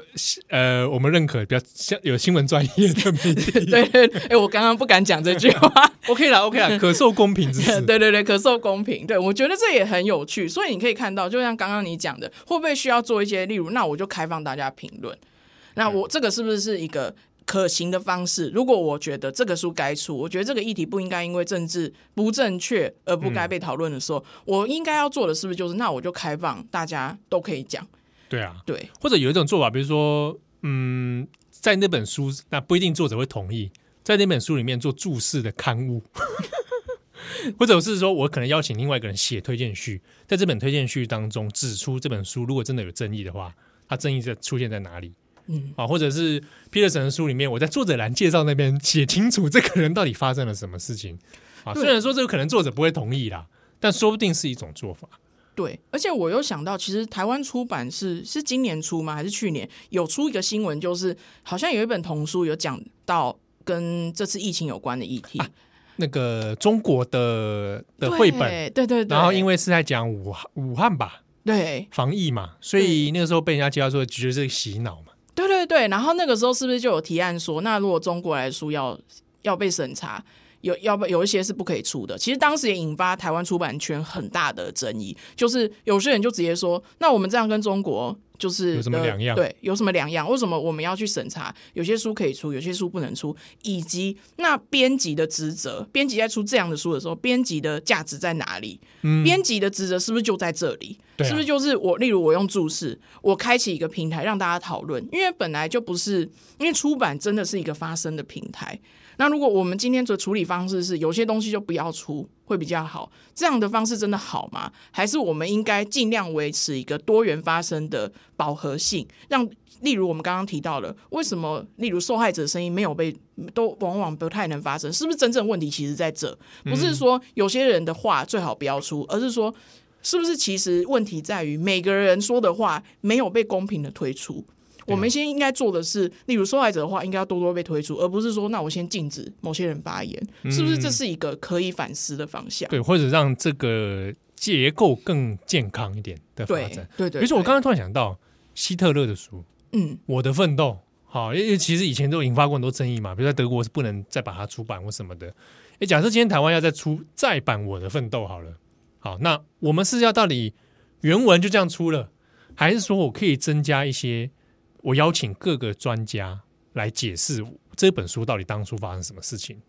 呃我们认可比较像有新闻专业的媒体。对 对，哎、欸，我刚刚不敢讲这句话，OK 啦 OK 啦，可受公平。对对对，可受公平。对，我觉得这也很有趣，所以你可以看到，就像刚刚你讲的，会不会需要做一些，例如，那我就开放大家评论。那我这个是不是是一个可行的方式？如果我觉得这个书该出，我觉得这个议题不应该因为政治不正确而不该被讨论的时候，嗯、我应该要做的是不是就是那我就开放大家都可以讲？对啊，对。或者有一种做法，比如说，嗯，在那本书那不一定作者会同意，在那本书里面做注释的刊物，或者是说我可能邀请另外一个人写推荐序，在这本推荐序当中指出这本书如果真的有争议的话，它争议在出现在哪里？嗯啊，或者是 Peterson 的书里面，我在作者栏介绍那边写清楚这个人到底发生了什么事情啊。虽然说这个可能作者不会同意啦，但说不定是一种做法。对，而且我又想到，其实台湾出版是是今年出吗？还是去年有出一个新闻，就是好像有一本童书有讲到跟这次疫情有关的议题。啊、那个中国的的绘本，对对对，对，然后因为是在讲武武汉吧，对，防疫嘛，所以那个时候被人家介绍说，觉得是洗脑嘛。对对对，然后那个时候是不是就有提案说，那如果中国来说要要被审查，有要不有一些是不可以出的？其实当时也引发台湾出版圈很大的争议，就是有些人就直接说，那我们这样跟中国。就是有什么两样？对，有什么两样？为什么我们要去审查？有些书可以出，有些书不能出，以及那编辑的职责，编辑在出这样的书的时候，编辑的价值在哪里？嗯，编辑的职责是不是就在这里？啊，是不是就是我？例如我用注释，我开启一个平台让大家讨论，因为本来就不是，因为出版真的是一个发声的平台。那如果我们今天的处理方式是有些东西就不要出会比较好，这样的方式真的好吗？还是我们应该尽量维持一个多元发生的饱和性，让例如我们刚刚提到了为什么例如受害者声音没有被都往往不太能发声，是不是真正问题其实在这？不是说有些人的话最好不要出，而是说是不是其实问题在于每个人说的话没有被公平的推出？我们先应该做的是，例如受害者的话，应该要多多被推出，而不是说，那我先禁止某些人发言，嗯、是不是？这是一个可以反思的方向。对，或者让这个结构更健康一点的发展。对对，对。比如说，我刚刚突然想到希特勒的书，嗯，《我的奋斗》。好，因为其实以前都引发过很多争议嘛，比如在德国是不能再把它出版或什么的。诶，假设今天台湾要再出再版《我的奋斗》好了，好，那我们是要到底原文就这样出了，还是说我可以增加一些？我邀请各个专家来解释这本书到底当初发生什么事情。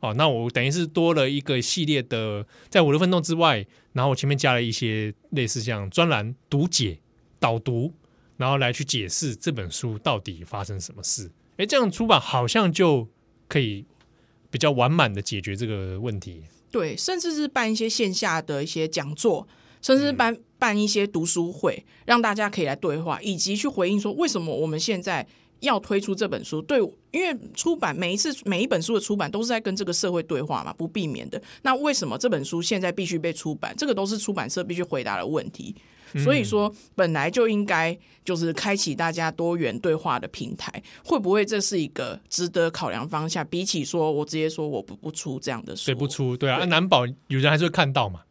哦，那我等于是多了一个系列的，在我的奋斗之外，然后我前面加了一些类似像专栏读解、导读，然后来去解释这本书到底发生什么事。哎，这样出版好像就可以比较完满的解决这个问题。对，甚至是办一些线下的一些讲座。甚至办办一些读书会，让大家可以来对话，以及去回应说为什么我们现在要推出这本书。对，因为出版每一次每一本书的出版都是在跟这个社会对话嘛，不避免的。那为什么这本书现在必须被出版？这个都是出版社必须回答的问题。所以说，本来就应该就是开启大家多元对话的平台。会不会这是一个值得考量方向？比起说我直接说我不不出这样的书，对不出？对啊，对难保有人还是会看到嘛。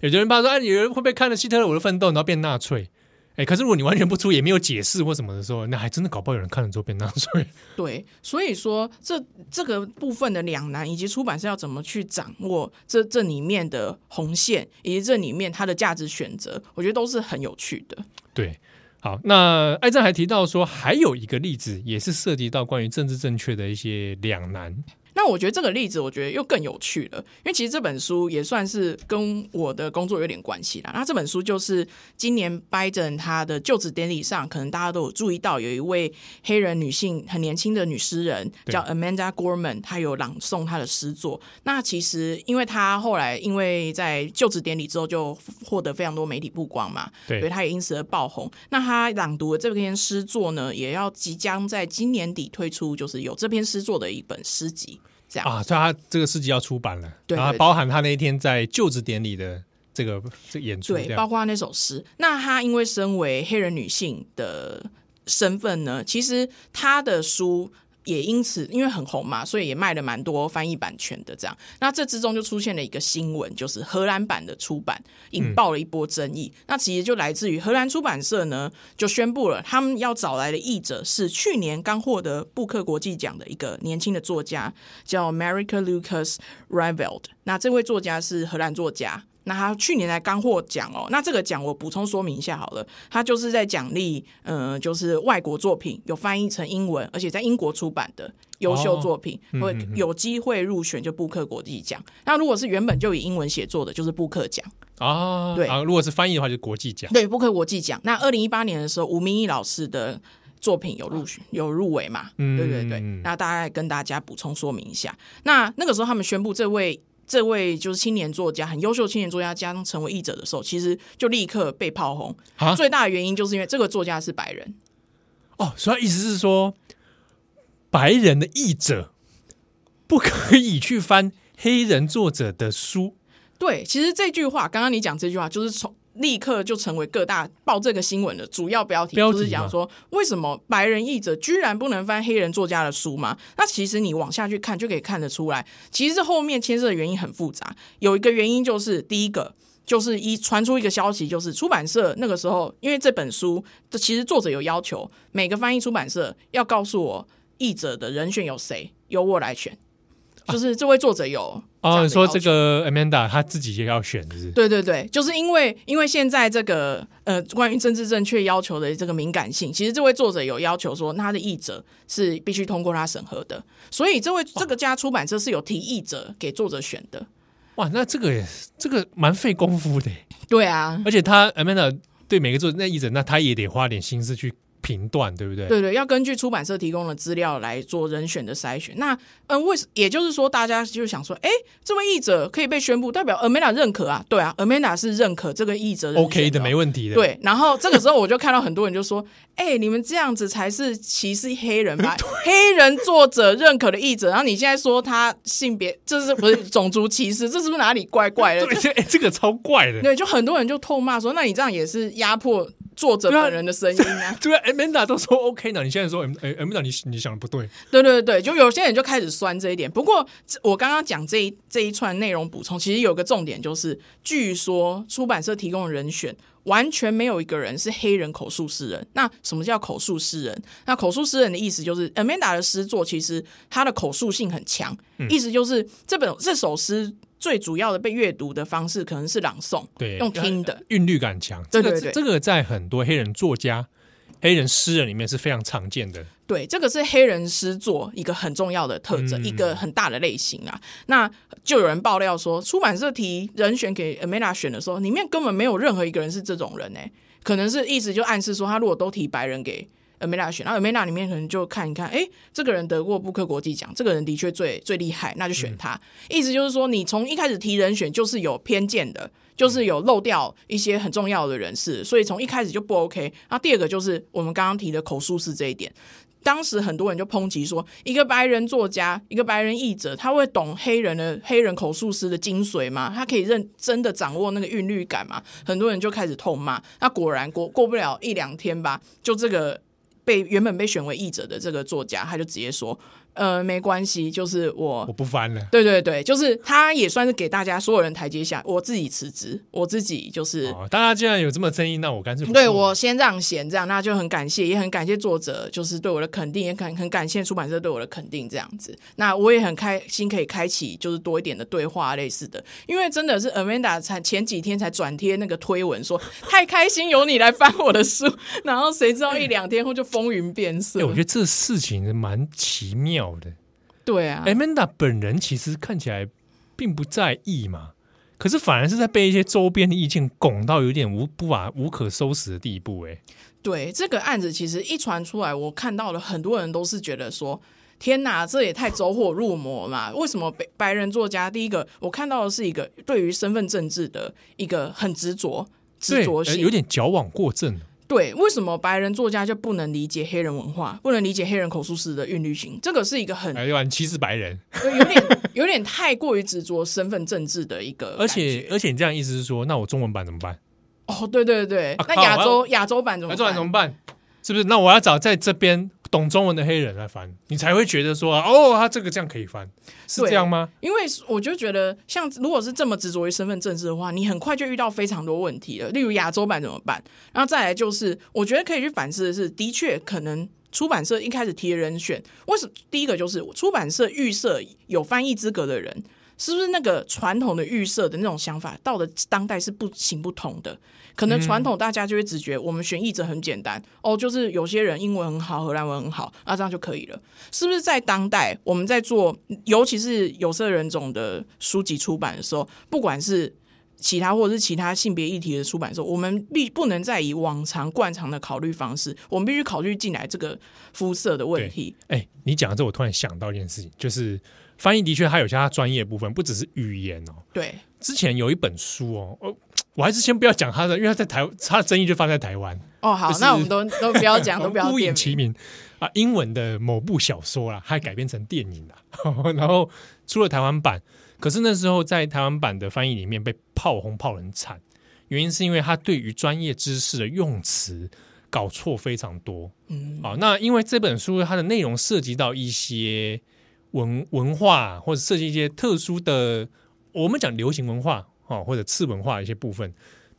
有些人怕说，哎，有人会不会看了希特勒我的奋斗，然后变纳粹？哎，可是如果你完全不出，也没有解释或什么的时候，那还真的搞不好有人看了之后变纳粹。对，所以说这这个部分的两难，以及出版社要怎么去掌握这这里面的红线，以及这里面它的价值选择，我觉得都是很有趣的。对，好，那艾正还提到说，还有一个例子，也是涉及到关于政治正确的一些两难。那我觉得这个例子，我觉得又更有趣了，因为其实这本书也算是跟我的工作有点关系啦。那这本书就是今年拜登他的就职典礼上，可能大家都有注意到，有一位黑人女性很年轻的女诗人叫 Amanda Gorman，她有朗诵她的诗作。那其实因为她后来因为在就职典礼之后就获得非常多媒体曝光嘛，对，所以她也因此而爆红。那她朗读的这篇诗作呢，也要即将在今年底推出，就是有这篇诗作的一本诗集。这样啊，所以他这个诗集要出版了，对，然后包含他那一天在就职典礼的这个这个演出，对，包括那首诗。那他因为身为黑人女性的身份呢，其实他的书。也因此，因为很红嘛，所以也卖了蛮多翻译版权的。这样，那这之中就出现了一个新闻，就是荷兰版的出版引爆了一波争议。那其实就来自于荷兰出版社呢，就宣布了他们要找来的译者是去年刚获得布克国际奖的一个年轻的作家，叫 Marieke Lucas Rietveld。那这位作家是荷兰作家。那他去年才刚获奖哦，那这个奖我补充说明一下好了，他就是在奖励，嗯、呃，就是外国作品有翻译成英文，而且在英国出版的优秀作品，会、哦、有机会入选就布克国际奖。那如果是原本就以英文写作的，就是布克奖啊。对啊，如果是翻译的话，就是国际奖。对，布克国际奖。那二零一八年的时候，吴明义老师的作品有入选，有入围嘛？嗯，对对对。那大概跟大家补充说明一下，那那个时候他们宣布这位。这位就是青年作家，很优秀的青年作家将成为译者的时候，其实就立刻被炮轰。啊，最大的原因就是因为这个作家是白人。哦，所以意思是说，白人的译者不可以去翻黑人作者的书。对，其实这句话，刚刚你讲这句话，就是从。立刻就成为各大报这个新闻的主要标题，标题就是讲说为什么白人译者居然不能翻黑人作家的书吗？那其实你往下去看就可以看得出来，其实后面牵涉的原因很复杂。有一个原因就是第一个就是一传出一个消息，就是出版社那个时候因为这本书这其实作者有要求，每个翻译出版社要告诉我译者的人选有谁，由我来选。就是这位作者有哦，你说这个 Amanda 她自己也要选，是？对对对，就是因为因为现在这个呃关于政治正确要求的这个敏感性，其实这位作者有要求说，他的译者是必须通过他审核的，所以这位这个家出版社是有提译者给作者选的。哇，那这个也这个蛮费功夫的。对啊，而且他 Amanda 对每个作者那译者，那他也得花点心思去。评断对不对？对对，要根据出版社提供的资料来做人选的筛选。那嗯，为什也就是说，大家就想说，哎，这位译者可以被宣布，代表 Amanda 认可啊？对啊，Amanda 是认可这个译者的，OK 的，没问题的。对，然后这个时候我就看到很多人就说，哎，你们这样子才是歧视黑人吧？黑人作者认可的译者，然后你现在说他性别，这是不是种族歧视？这是不是哪里怪怪的？对，哎，这个超怪的。对，就很多人就痛骂说，那你这样也是压迫。作者本人的声音啊。对啊，Amanda 都说 OK 呢，你现在说，哎，Amanda 你你想的不对。对对对，就有些人就开始酸这一点。不过我刚刚讲这一这一串内容补充，其实有个重点就是，据说出版社提供的人选完全没有一个人是黑人口述诗人。那什么叫口述诗人？那口述诗人的意思就是 Amanda 的诗作其实它的口述性很强，嗯、意思就是这本这首诗。最主要的被阅读的方式可能是朗诵，对，用听的，韵律感强。对对对，这个在很多黑人作家、黑人诗人里面是非常常见的。对，这个是黑人诗作一个很重要的特征，嗯、一个很大的类型啊。那就有人爆料说，出版社提人选给 Amanda 选的时候，里面根本没有任何一个人是这种人呢、欸。可能是意思就暗示说，他如果都提白人给。Amanda 选，然后 Amanda 里面可能就看一看，哎，这个人得过布克国际奖，这个人的确最最厉害，那就选他。嗯、意思就是说，你从一开始提人选就是有偏见的，就是有漏掉一些很重要的人士，所以从一开始就不 OK。那第二个就是我们刚刚提的口述式这一点，当时很多人就抨击说，一个白人作家，一个白人译者，他会懂黑人的黑人口述诗的精髓吗？他可以认真的掌握那个韵律感吗？很多人就开始痛骂。那果然过过不了一两天吧，就这个。被原本被选为译者的这个作家，他就直接说。呃，没关系，就是我我不翻了。对对对，就是他也算是给大家所有人台阶下。我自己辞职，我自己就是。哦、大家既然有这么争议，那我干脆不对我先让贤，这样那就很感谢，也很感谢作者，就是对我的肯定，也很很感谢出版社对我的肯定，这样子。那我也很开心可以开启就是多一点的对话类似的，因为真的是 Amanda 才前几天才转贴那个推文说太开心有你来翻我的书，然后谁知道一两天后就风云变色。欸、我觉得这事情蛮奇妙。的，对啊，Amanda 本人其实看起来并不在意嘛，可是反而是在被一些周边的意见拱到有点无不法无可收拾的地步。哎，对，这个案子其实一传出来，我看到了很多人都是觉得说，天哪，这也太走火入魔嘛！为什么白白人作家第一个我看到的是一个对于身份政治的一个很执着执着性，有点矫枉过正。对，为什么白人作家就不能理解黑人文化，不能理解黑人口述史的韵律性？这个是一个很很歧视白人，有点有点太过于执着身份政治的一个。而且而且你这样意思是说，那我中文版怎么办？哦，对对对，啊、那亚洲亚洲版怎么办？亚洲版怎么办？是不是？那我要找在这边。懂中文的黑人来翻，你才会觉得说哦，他这个这样可以翻，是这样吗？因为我就觉得，像如果是这么执着于身份政治的话，你很快就遇到非常多问题了。例如亚洲版怎么办？然后再来就是，我觉得可以去反思的是，的确可能出版社一开始提的人选，为什么？第一个就是出版社预设有翻译资格的人。是不是那个传统的预设的那种想法，到了当代是不行不通的？可能传统大家就会直觉，我们选译者很简单哦，就是有些人英文很好，荷兰文很好，啊，这样就可以了。是不是在当代我们在做，尤其是有色人种的书籍出版的时候，不管是其他或者是其他性别议题的出版的时候，我们必不能再以往常惯常的考虑方式，我们必须考虑进来这个肤色的问题。哎、欸，你讲的这，我突然想到一件事情，就是。翻译的确还有些它专业部分，不只是语言哦。对，之前有一本书哦，我还是先不要讲它的，因为它在台，它的争议就放在台湾。哦，好，就是、那我们都都不要讲，都不要孤影其名啊。英文的某部小说啦，还改编成电影了，然后出了台湾版。可是那时候在台湾版的翻译里面被炮轰炮很惨，原因是因为他对于专业知识的用词搞错非常多。嗯，好，那因为这本书它的内容涉及到一些。文文化或者设计一些特殊的，我们讲流行文化啊，或者次文化的一些部分，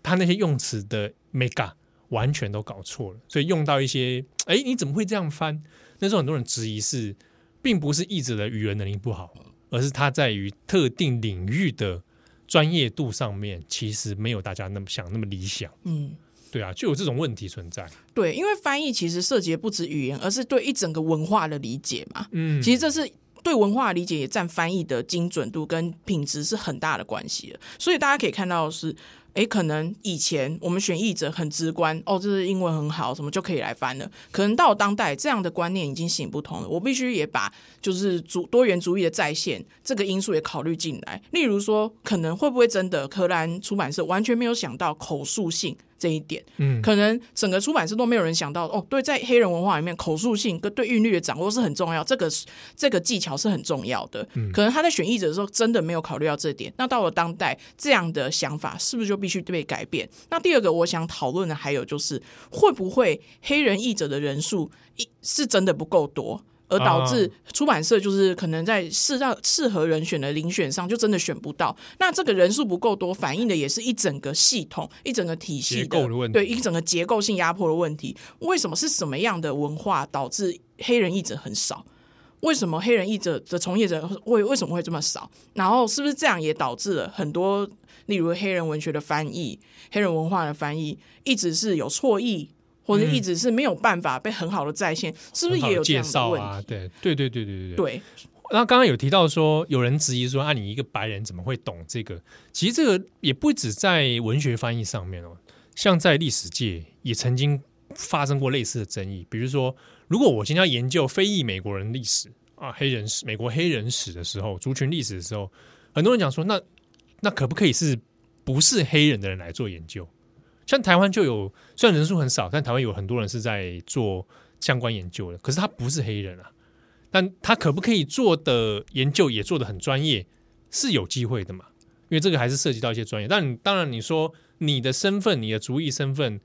他那些用词的 mega 完全都搞错了，所以用到一些，哎，你怎么会这样翻？那时候很多人质疑是，并不是译者的语言能力不好，而是他在于特定领域的专业度上面，其实没有大家那么想那么理想。嗯，对啊，就有这种问题存在。对，因为翻译其实涉及的不止语言，而是对一整个文化的理解嘛。嗯，其实这是。对文化的理解也占翻译的精准度跟品质是很大的关系的，所以大家可以看到是，诶，可能以前我们选译者很直观，哦，这是英文很好，什么就可以来翻了。可能到当代，这样的观念已经行不通了。我必须也把就是主多元主义的再现这个因素也考虑进来。例如说，可能会不会真的荷兰出版社完全没有想到口述性这一点，嗯，可能整个出版社都没有人想到哦，对，在黑人文化里面，口述性跟对韵律的掌握是很重要，这个这个技巧是很重要的。嗯，可能他在选译者的时候真的没有考虑到这点。那到了当代，这样的想法是不是就必须被改变？那第二个我想讨论的还有就是，会不会黑人译者的人数一是真的不够多？而导致出版社就是可能在适当适合人选的遴选上就真的选不到，那这个人数不够多，反映的也是一整个系统、一整个体系的，的问题，对，一整个结构性压迫的问题。为什么是什么样的文化导致黑人译者很少？为什么黑人译者的从业者会为什么会这么少？然后是不是这样也导致了很多，例如黑人文学的翻译、黑人文化的翻译，一直是有错译？或者一直是没有办法被很好的再现，嗯、是不是也有这样的问题？啊、对对对对对对对。那刚刚有提到说，有人质疑说，啊，你一个白人怎么会懂这个？其实这个也不止在文学翻译上面哦，像在历史界也曾经发生过类似的争议。比如说，如果我今天要研究非裔美国人历史啊，黑人史、美国黑人史的时候，族群历史的时候，很多人讲说，那那可不可以是不是黑人的人来做研究？像台湾就有，虽然人数很少，但台湾有很多人是在做相关研究的。可是他不是黑人啊，但他可不可以做的研究也做的很专业，是有机会的嘛？因为这个还是涉及到一些专业。但当然，你说你的身份，你的族裔身份，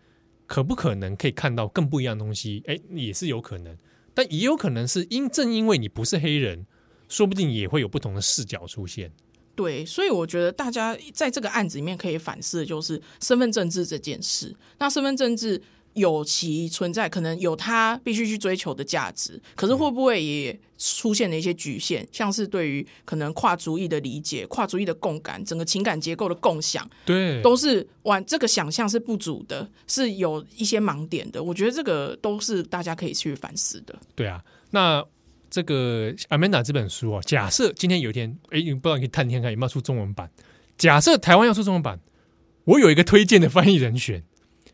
可不可能可以看到更不一样的东西？哎，也是有可能。但也有可能是因正因为你不是黑人，说不定也会有不同的视角出现。对，所以我觉得大家在这个案子里面可以反思的就是身份政治这件事。那身份政治有其存在，可能有它必须去追求的价值，可是会不会也出现了一些局限？像是对于可能跨族裔的理解、跨族裔的共感、整个情感结构的共享，对，都是完这个想象是不足的，是有一些盲点的。我觉得这个都是大家可以去反思的。对啊，那。这个《Amanda》这本书哦，假设今天有一天，哎，你不知道你可以探天看有没有出中文版。假设台湾要出中文版，我有一个推荐的翻译人选，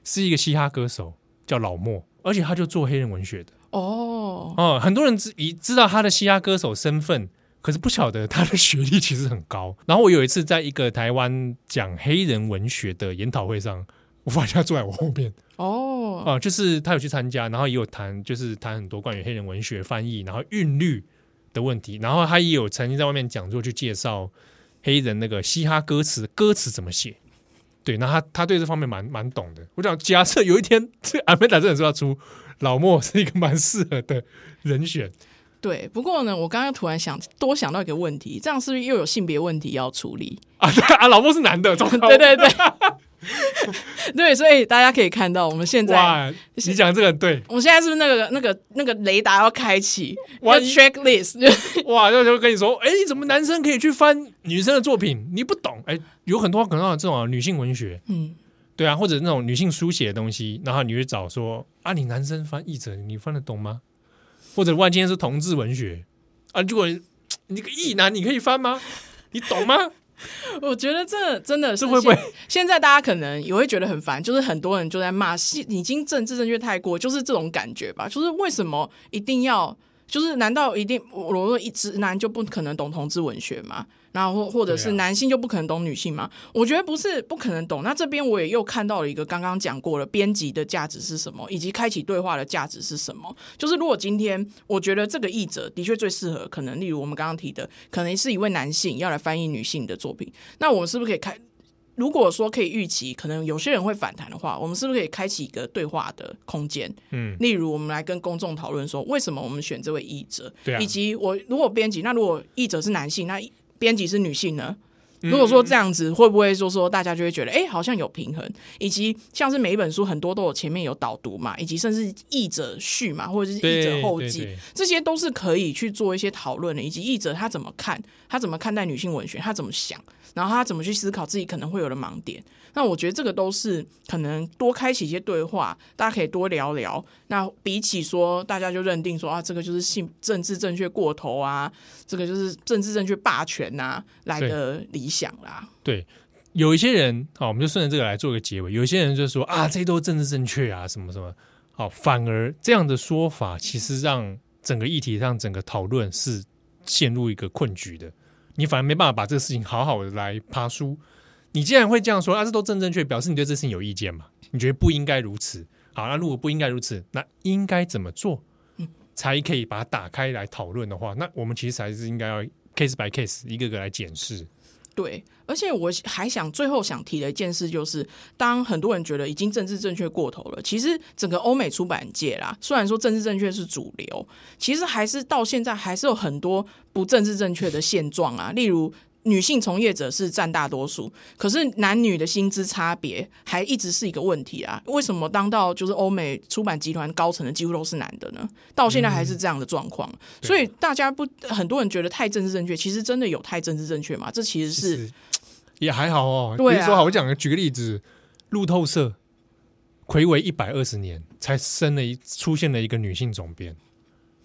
是一个嘻哈歌手，叫老莫，而且他就做黑人文学的。哦哦，很多人知已知道他的嘻哈歌手身份，可是不晓得他的学历其实很高。然后我有一次在一个台湾讲黑人文学的研讨会上，我发现他坐在我后面。哦，啊，就是他有去参加，然后也有谈，就是谈很多关于黑人文学翻译，然后韵律的问题，然后他也有曾经在外面讲座去介绍黑人那个嘻哈歌词，歌词怎么写。对，那他他对这方面蛮蛮懂的。我想，假设有一天这阿美达真的说要出，老莫是一个蛮适合的人选。对，不过呢，我刚刚突然想多想到一个问题，这样是不是又有性别问题要处理啊？对啊，老婆是男的，对对对。对，所以大家可以看到，我们现在哇，你讲这个对，我们现在是不是那个那个那个雷达要开启？哇，checklist，哇，就就跟你说，哎，怎么男生可以去翻女生的作品？你不懂，哎，有很多可能这种女性文学，嗯，对啊，或者那种女性书写的东西，然后你去找说啊，你男生翻译者，你翻得懂吗？或者万一今天是同志文学啊，如果你个异男，你可以翻吗？你懂吗？我觉得这真的是会不会现在大家可能也会觉得很烦，就是很多人就在骂，已经政治正确太过，就是这种感觉吧。就是为什么一定要，就是难道一定我说一直男就不可能懂同志文学吗？然后或或者是男性就不可能懂女性吗？啊、我觉得不是不可能懂。那这边我也又看到了一个刚刚讲过了，编辑的价值是什么，以及开启对话的价值是什么。就是如果今天我觉得这个译者的确最适合，可能例如我们刚刚提的，可能是一位男性要来翻译女性的作品，那我们是不是可以开？如果说可以预期，可能有些人会反弹的话，我们是不是可以开启一个对话的空间？嗯，例如我们来跟公众讨论说，为什么我们选这位译者，对啊、以及我如果编辑，那如果译者是男性，那编辑是女性呢？如果说这样子，会不会说说大家就会觉得，哎，好像有平衡？以及像是每一本书很多都有前面有导读嘛，以及甚至译者序嘛，或者是译者后记，这些都是可以去做一些讨论的。以及译者他怎么看，他怎么看待女性文学，他怎么想，然后他怎么去思考自己可能会有的盲点。那我觉得这个都是可能多开启一些对话，大家可以多聊聊。那比起说大家就认定说啊，这个就是性政治正确过头啊，这个就是政治正确霸权呐、啊，来的理想啦。对，有一些人好，我们就顺着这个来做个结尾。有一些人就说啊，这些都是政治正确啊，什么什么好，反而这样的说法其实让整个议题让整个讨论是陷入一个困局的。你反而没办法把这个事情好好的来爬梳。你既然会这样说，啊，这都正正确，表示你对这事情有意见嘛？你觉得不应该如此？好，那如果不应该如此，那应该怎么做，才可以把它打开来讨论的话，那我们其实还是应该要 case by case 一个个来检视。对，而且我还想最后想提的一件事就是，当很多人觉得已经政治正确过头了，其实整个欧美出版界啦，虽然说政治正确是主流，其实还是到现在还是有很多不政治正确的现状啊，例如。女性从业者是占大多数，可是男女的薪资差别还一直是一个问题啊！为什么当到就是欧美出版集团高层的几乎都是男的呢？到现在还是这样的状况，嗯、所以大家不很多人觉得太政治正确，其实真的有太政治正确吗？这其实是，是也还好哦。对、啊，比如说好，我讲个举个例子，路透社魁违一百二十年才生了一出现了一个女性总编。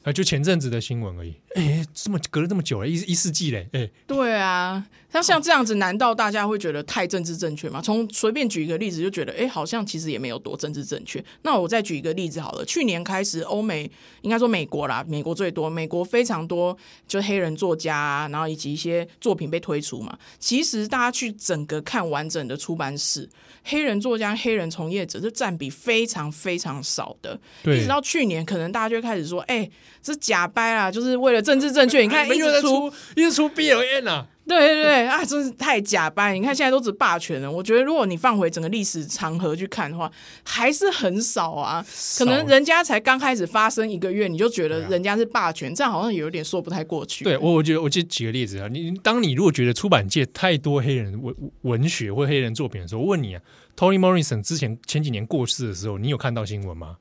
啊，就前阵子的新闻而已。哎、欸，这么隔了这么久了，一一世纪嘞。哎、欸，对啊，那像这样子，难道大家会觉得太政治正确吗？从随便举一个例子，就觉得哎、欸，好像其实也没有多政治正确。那我再举一个例子好了。去年开始，欧美应该说美国啦，美国最多，美国非常多，就是黑人作家啊，然后以及一些作品被推出嘛。其实大家去整个看完整的出版史，黑人作家、黑人从业者这占比非常非常少的。对，一直到去年，可能大家就会开始说，哎、欸。是假掰啦，就是为了政治正确。你看，一直出，一直出 B L N 啊，对对对啊，真是太假掰。你看现在都只霸权了。我觉得，如果你放回整个历史长河去看的话，还是很少啊。可能人家才刚开始发生一个月，你就觉得人家是霸权，这样好像有点说不太过去。对我，我觉得，我就举个例子啊，你当你如果觉得出版界太多黑人文文学或黑人作品的时候，我问你啊，Tony Morrison 之前前几年过世的时候，你有看到新闻吗？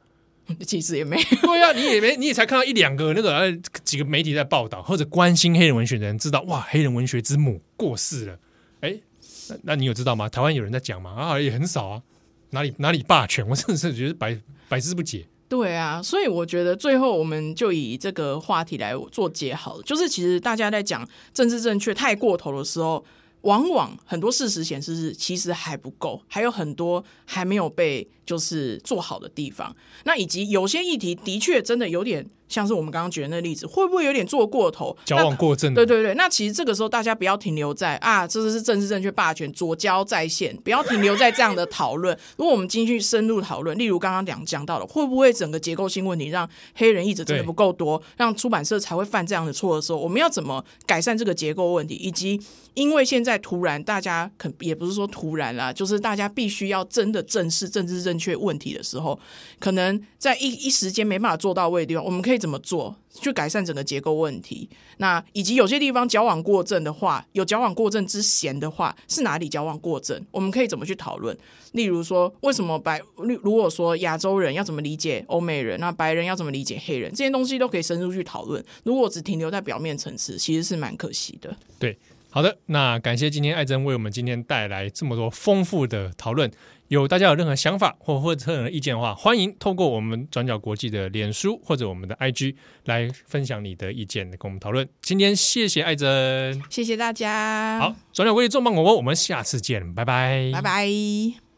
其实也没对呀、啊，你也没，你也才看到一两个那个呃几个媒体在报道，或者关心黑人文学的人知道，哇，黑人文学之母过世了。哎，那那你有知道吗？台湾有人在讲吗？啊，也很少啊。哪里哪里霸权？我真的是觉得百百思不解。对啊，所以我觉得最后我们就以这个话题来做结好了。就是其实大家在讲政治正确太过头的时候。往往很多事实显示是其实还不够，还有很多还没有被就是做好的地方。那以及有些议题的确真的有点。像是我们刚刚举的那个例子，会不会有点做过头、矫枉过正？对对对，那其实这个时候大家不要停留在啊，这是政治正确霸权左交在线，不要停留在这样的讨论。如果我们继续深入讨论，例如刚刚讲讲到了，会不会整个结构性问题让黑人一直真的不够多，让出版社才会犯这样的错的时候，我们要怎么改善这个结构问题？以及因为现在突然大家可也不是说突然啦，就是大家必须要真的正视政治正确问题的时候，可能在一一时间没办法做到位的地方，我们可以。怎么做去改善整个结构问题？那以及有些地方矫枉过正的话，有矫枉过正之嫌的话，是哪里矫枉过正？我们可以怎么去讨论？例如说，为什么白？如果说亚洲人要怎么理解欧美人，那白人要怎么理解黑人？这些东西都可以深入去讨论。如果只停留在表面层次，其实是蛮可惜的。对，好的，那感谢今天艾珍为我们今天带来这么多丰富的讨论。有大家有任何想法或或者任何意见的话，欢迎透过我们转角国际的脸书或者我们的 IG 来分享你的意见，跟我们讨论。今天谢谢艾珍，谢谢大家。好，转角国际重磅广播，我们下次见，拜拜，拜拜。